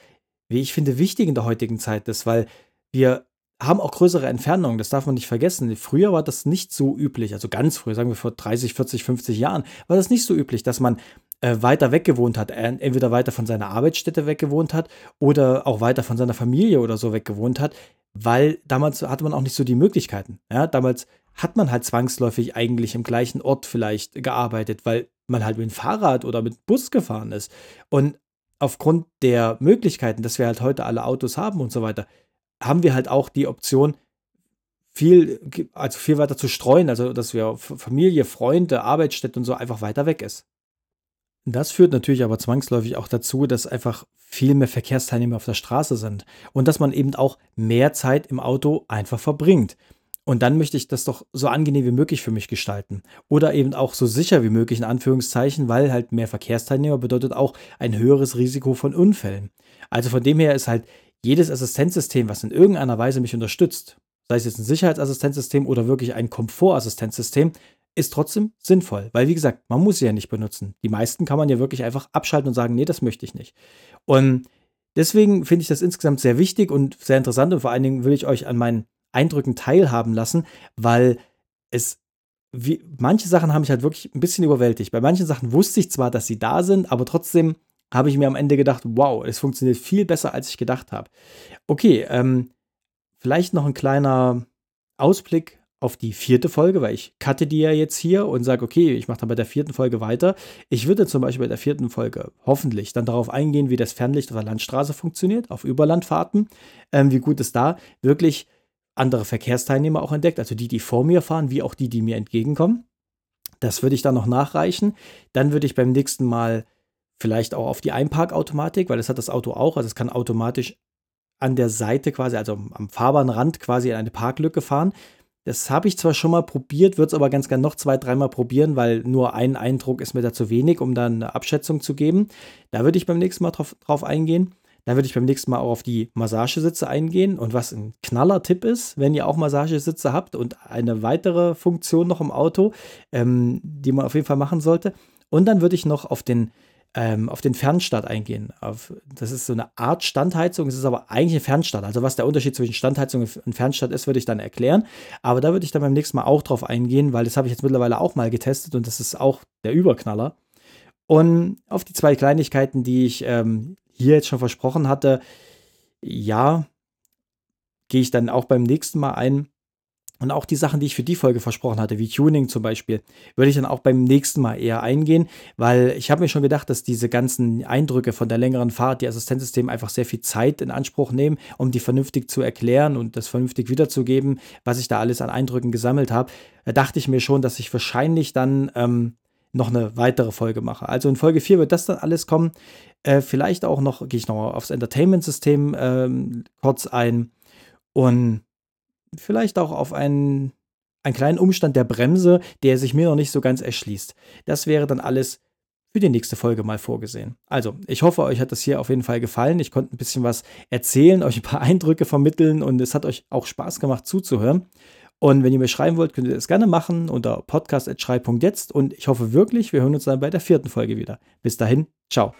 wie ich finde, wichtig in der heutigen Zeit ist, weil wir haben auch größere Entfernungen, das darf man nicht vergessen. Früher war das nicht so üblich, also ganz früh, sagen wir vor 30, 40, 50 Jahren, war das nicht so üblich, dass man äh, weiter weg gewohnt hat, entweder weiter von seiner Arbeitsstätte weg gewohnt hat oder auch weiter von seiner Familie oder so weg gewohnt hat, weil damals hatte man auch nicht so die Möglichkeiten. Ja, damals hat man halt zwangsläufig eigentlich im gleichen Ort vielleicht gearbeitet, weil man halt mit dem Fahrrad oder mit Bus gefahren ist. Und aufgrund der Möglichkeiten, dass wir halt heute alle Autos haben und so weiter, haben wir halt auch die Option, viel, also viel weiter zu streuen, also dass wir Familie, Freunde, Arbeitsstätte und so einfach weiter weg ist. Das führt natürlich aber zwangsläufig auch dazu, dass einfach viel mehr Verkehrsteilnehmer auf der Straße sind und dass man eben auch mehr Zeit im Auto einfach verbringt. Und dann möchte ich das doch so angenehm wie möglich für mich gestalten. Oder eben auch so sicher wie möglich in Anführungszeichen, weil halt mehr Verkehrsteilnehmer bedeutet auch ein höheres Risiko von Unfällen. Also von dem her ist halt jedes Assistenzsystem, was in irgendeiner Weise mich unterstützt, sei es jetzt ein Sicherheitsassistenzsystem oder wirklich ein Komfortassistenzsystem, ist trotzdem sinnvoll, weil wie gesagt, man muss sie ja nicht benutzen. Die meisten kann man ja wirklich einfach abschalten und sagen, nee, das möchte ich nicht. Und deswegen finde ich das insgesamt sehr wichtig und sehr interessant und vor allen Dingen will ich euch an meinen Eindrücken teilhaben lassen, weil es wie, manche Sachen haben mich halt wirklich ein bisschen überwältigt. Bei manchen Sachen wusste ich zwar, dass sie da sind, aber trotzdem habe ich mir am Ende gedacht, wow, es funktioniert viel besser, als ich gedacht habe. Okay, ähm, vielleicht noch ein kleiner Ausblick auf die vierte Folge, weil ich cutte die ja jetzt hier und sage, okay, ich mache dann bei der vierten Folge weiter. Ich würde zum Beispiel bei der vierten Folge hoffentlich dann darauf eingehen, wie das Fernlicht auf der Landstraße funktioniert, auf Überlandfahrten, ähm, wie gut es da wirklich andere Verkehrsteilnehmer auch entdeckt, also die, die vor mir fahren, wie auch die, die mir entgegenkommen. Das würde ich dann noch nachreichen. Dann würde ich beim nächsten Mal vielleicht auch auf die Einparkautomatik, weil das hat das Auto auch, also es kann automatisch an der Seite quasi, also am Fahrbahnrand quasi in eine Parklücke fahren. Das habe ich zwar schon mal probiert, würde es aber ganz gerne noch zwei, dreimal probieren, weil nur ein Eindruck ist mir da zu wenig, um dann eine Abschätzung zu geben. Da würde ich beim nächsten Mal drauf, drauf eingehen. Da würde ich beim nächsten Mal auch auf die Massagesitze eingehen. Und was ein knaller Tipp ist, wenn ihr auch Massagesitze habt und eine weitere Funktion noch im Auto, ähm, die man auf jeden Fall machen sollte. Und dann würde ich noch auf den ähm, auf den Fernstart eingehen. Auf, das ist so eine Art Standheizung, es ist aber eigentlich eine Fernstart. Also was der Unterschied zwischen Standheizung und Fernstart ist, würde ich dann erklären. Aber da würde ich dann beim nächsten Mal auch drauf eingehen, weil das habe ich jetzt mittlerweile auch mal getestet und das ist auch der Überknaller. Und auf die zwei Kleinigkeiten, die ich ähm, hier jetzt schon versprochen hatte, ja, gehe ich dann auch beim nächsten Mal ein. Und auch die Sachen, die ich für die Folge versprochen hatte, wie Tuning zum Beispiel, würde ich dann auch beim nächsten Mal eher eingehen, weil ich habe mir schon gedacht, dass diese ganzen Eindrücke von der längeren Fahrt, die Assistenzsysteme einfach sehr viel Zeit in Anspruch nehmen, um die vernünftig zu erklären und das vernünftig wiederzugeben, was ich da alles an Eindrücken gesammelt habe. Da dachte ich mir schon, dass ich wahrscheinlich dann ähm, noch eine weitere Folge mache. Also in Folge 4 wird das dann alles kommen. Äh, vielleicht auch noch, gehe ich noch aufs Entertainment-System ähm, kurz ein und vielleicht auch auf einen, einen kleinen Umstand der Bremse, der sich mir noch nicht so ganz erschließt. Das wäre dann alles für die nächste Folge mal vorgesehen. Also, ich hoffe, euch hat das hier auf jeden Fall gefallen. Ich konnte ein bisschen was erzählen, <laughs> euch ein paar Eindrücke vermitteln und es hat euch auch Spaß gemacht zuzuhören. Und wenn ihr mir schreiben wollt, könnt ihr das gerne machen unter podcast.schrei.jetzt und ich hoffe wirklich, wir hören uns dann bei der vierten Folge wieder. Bis dahin, ciao.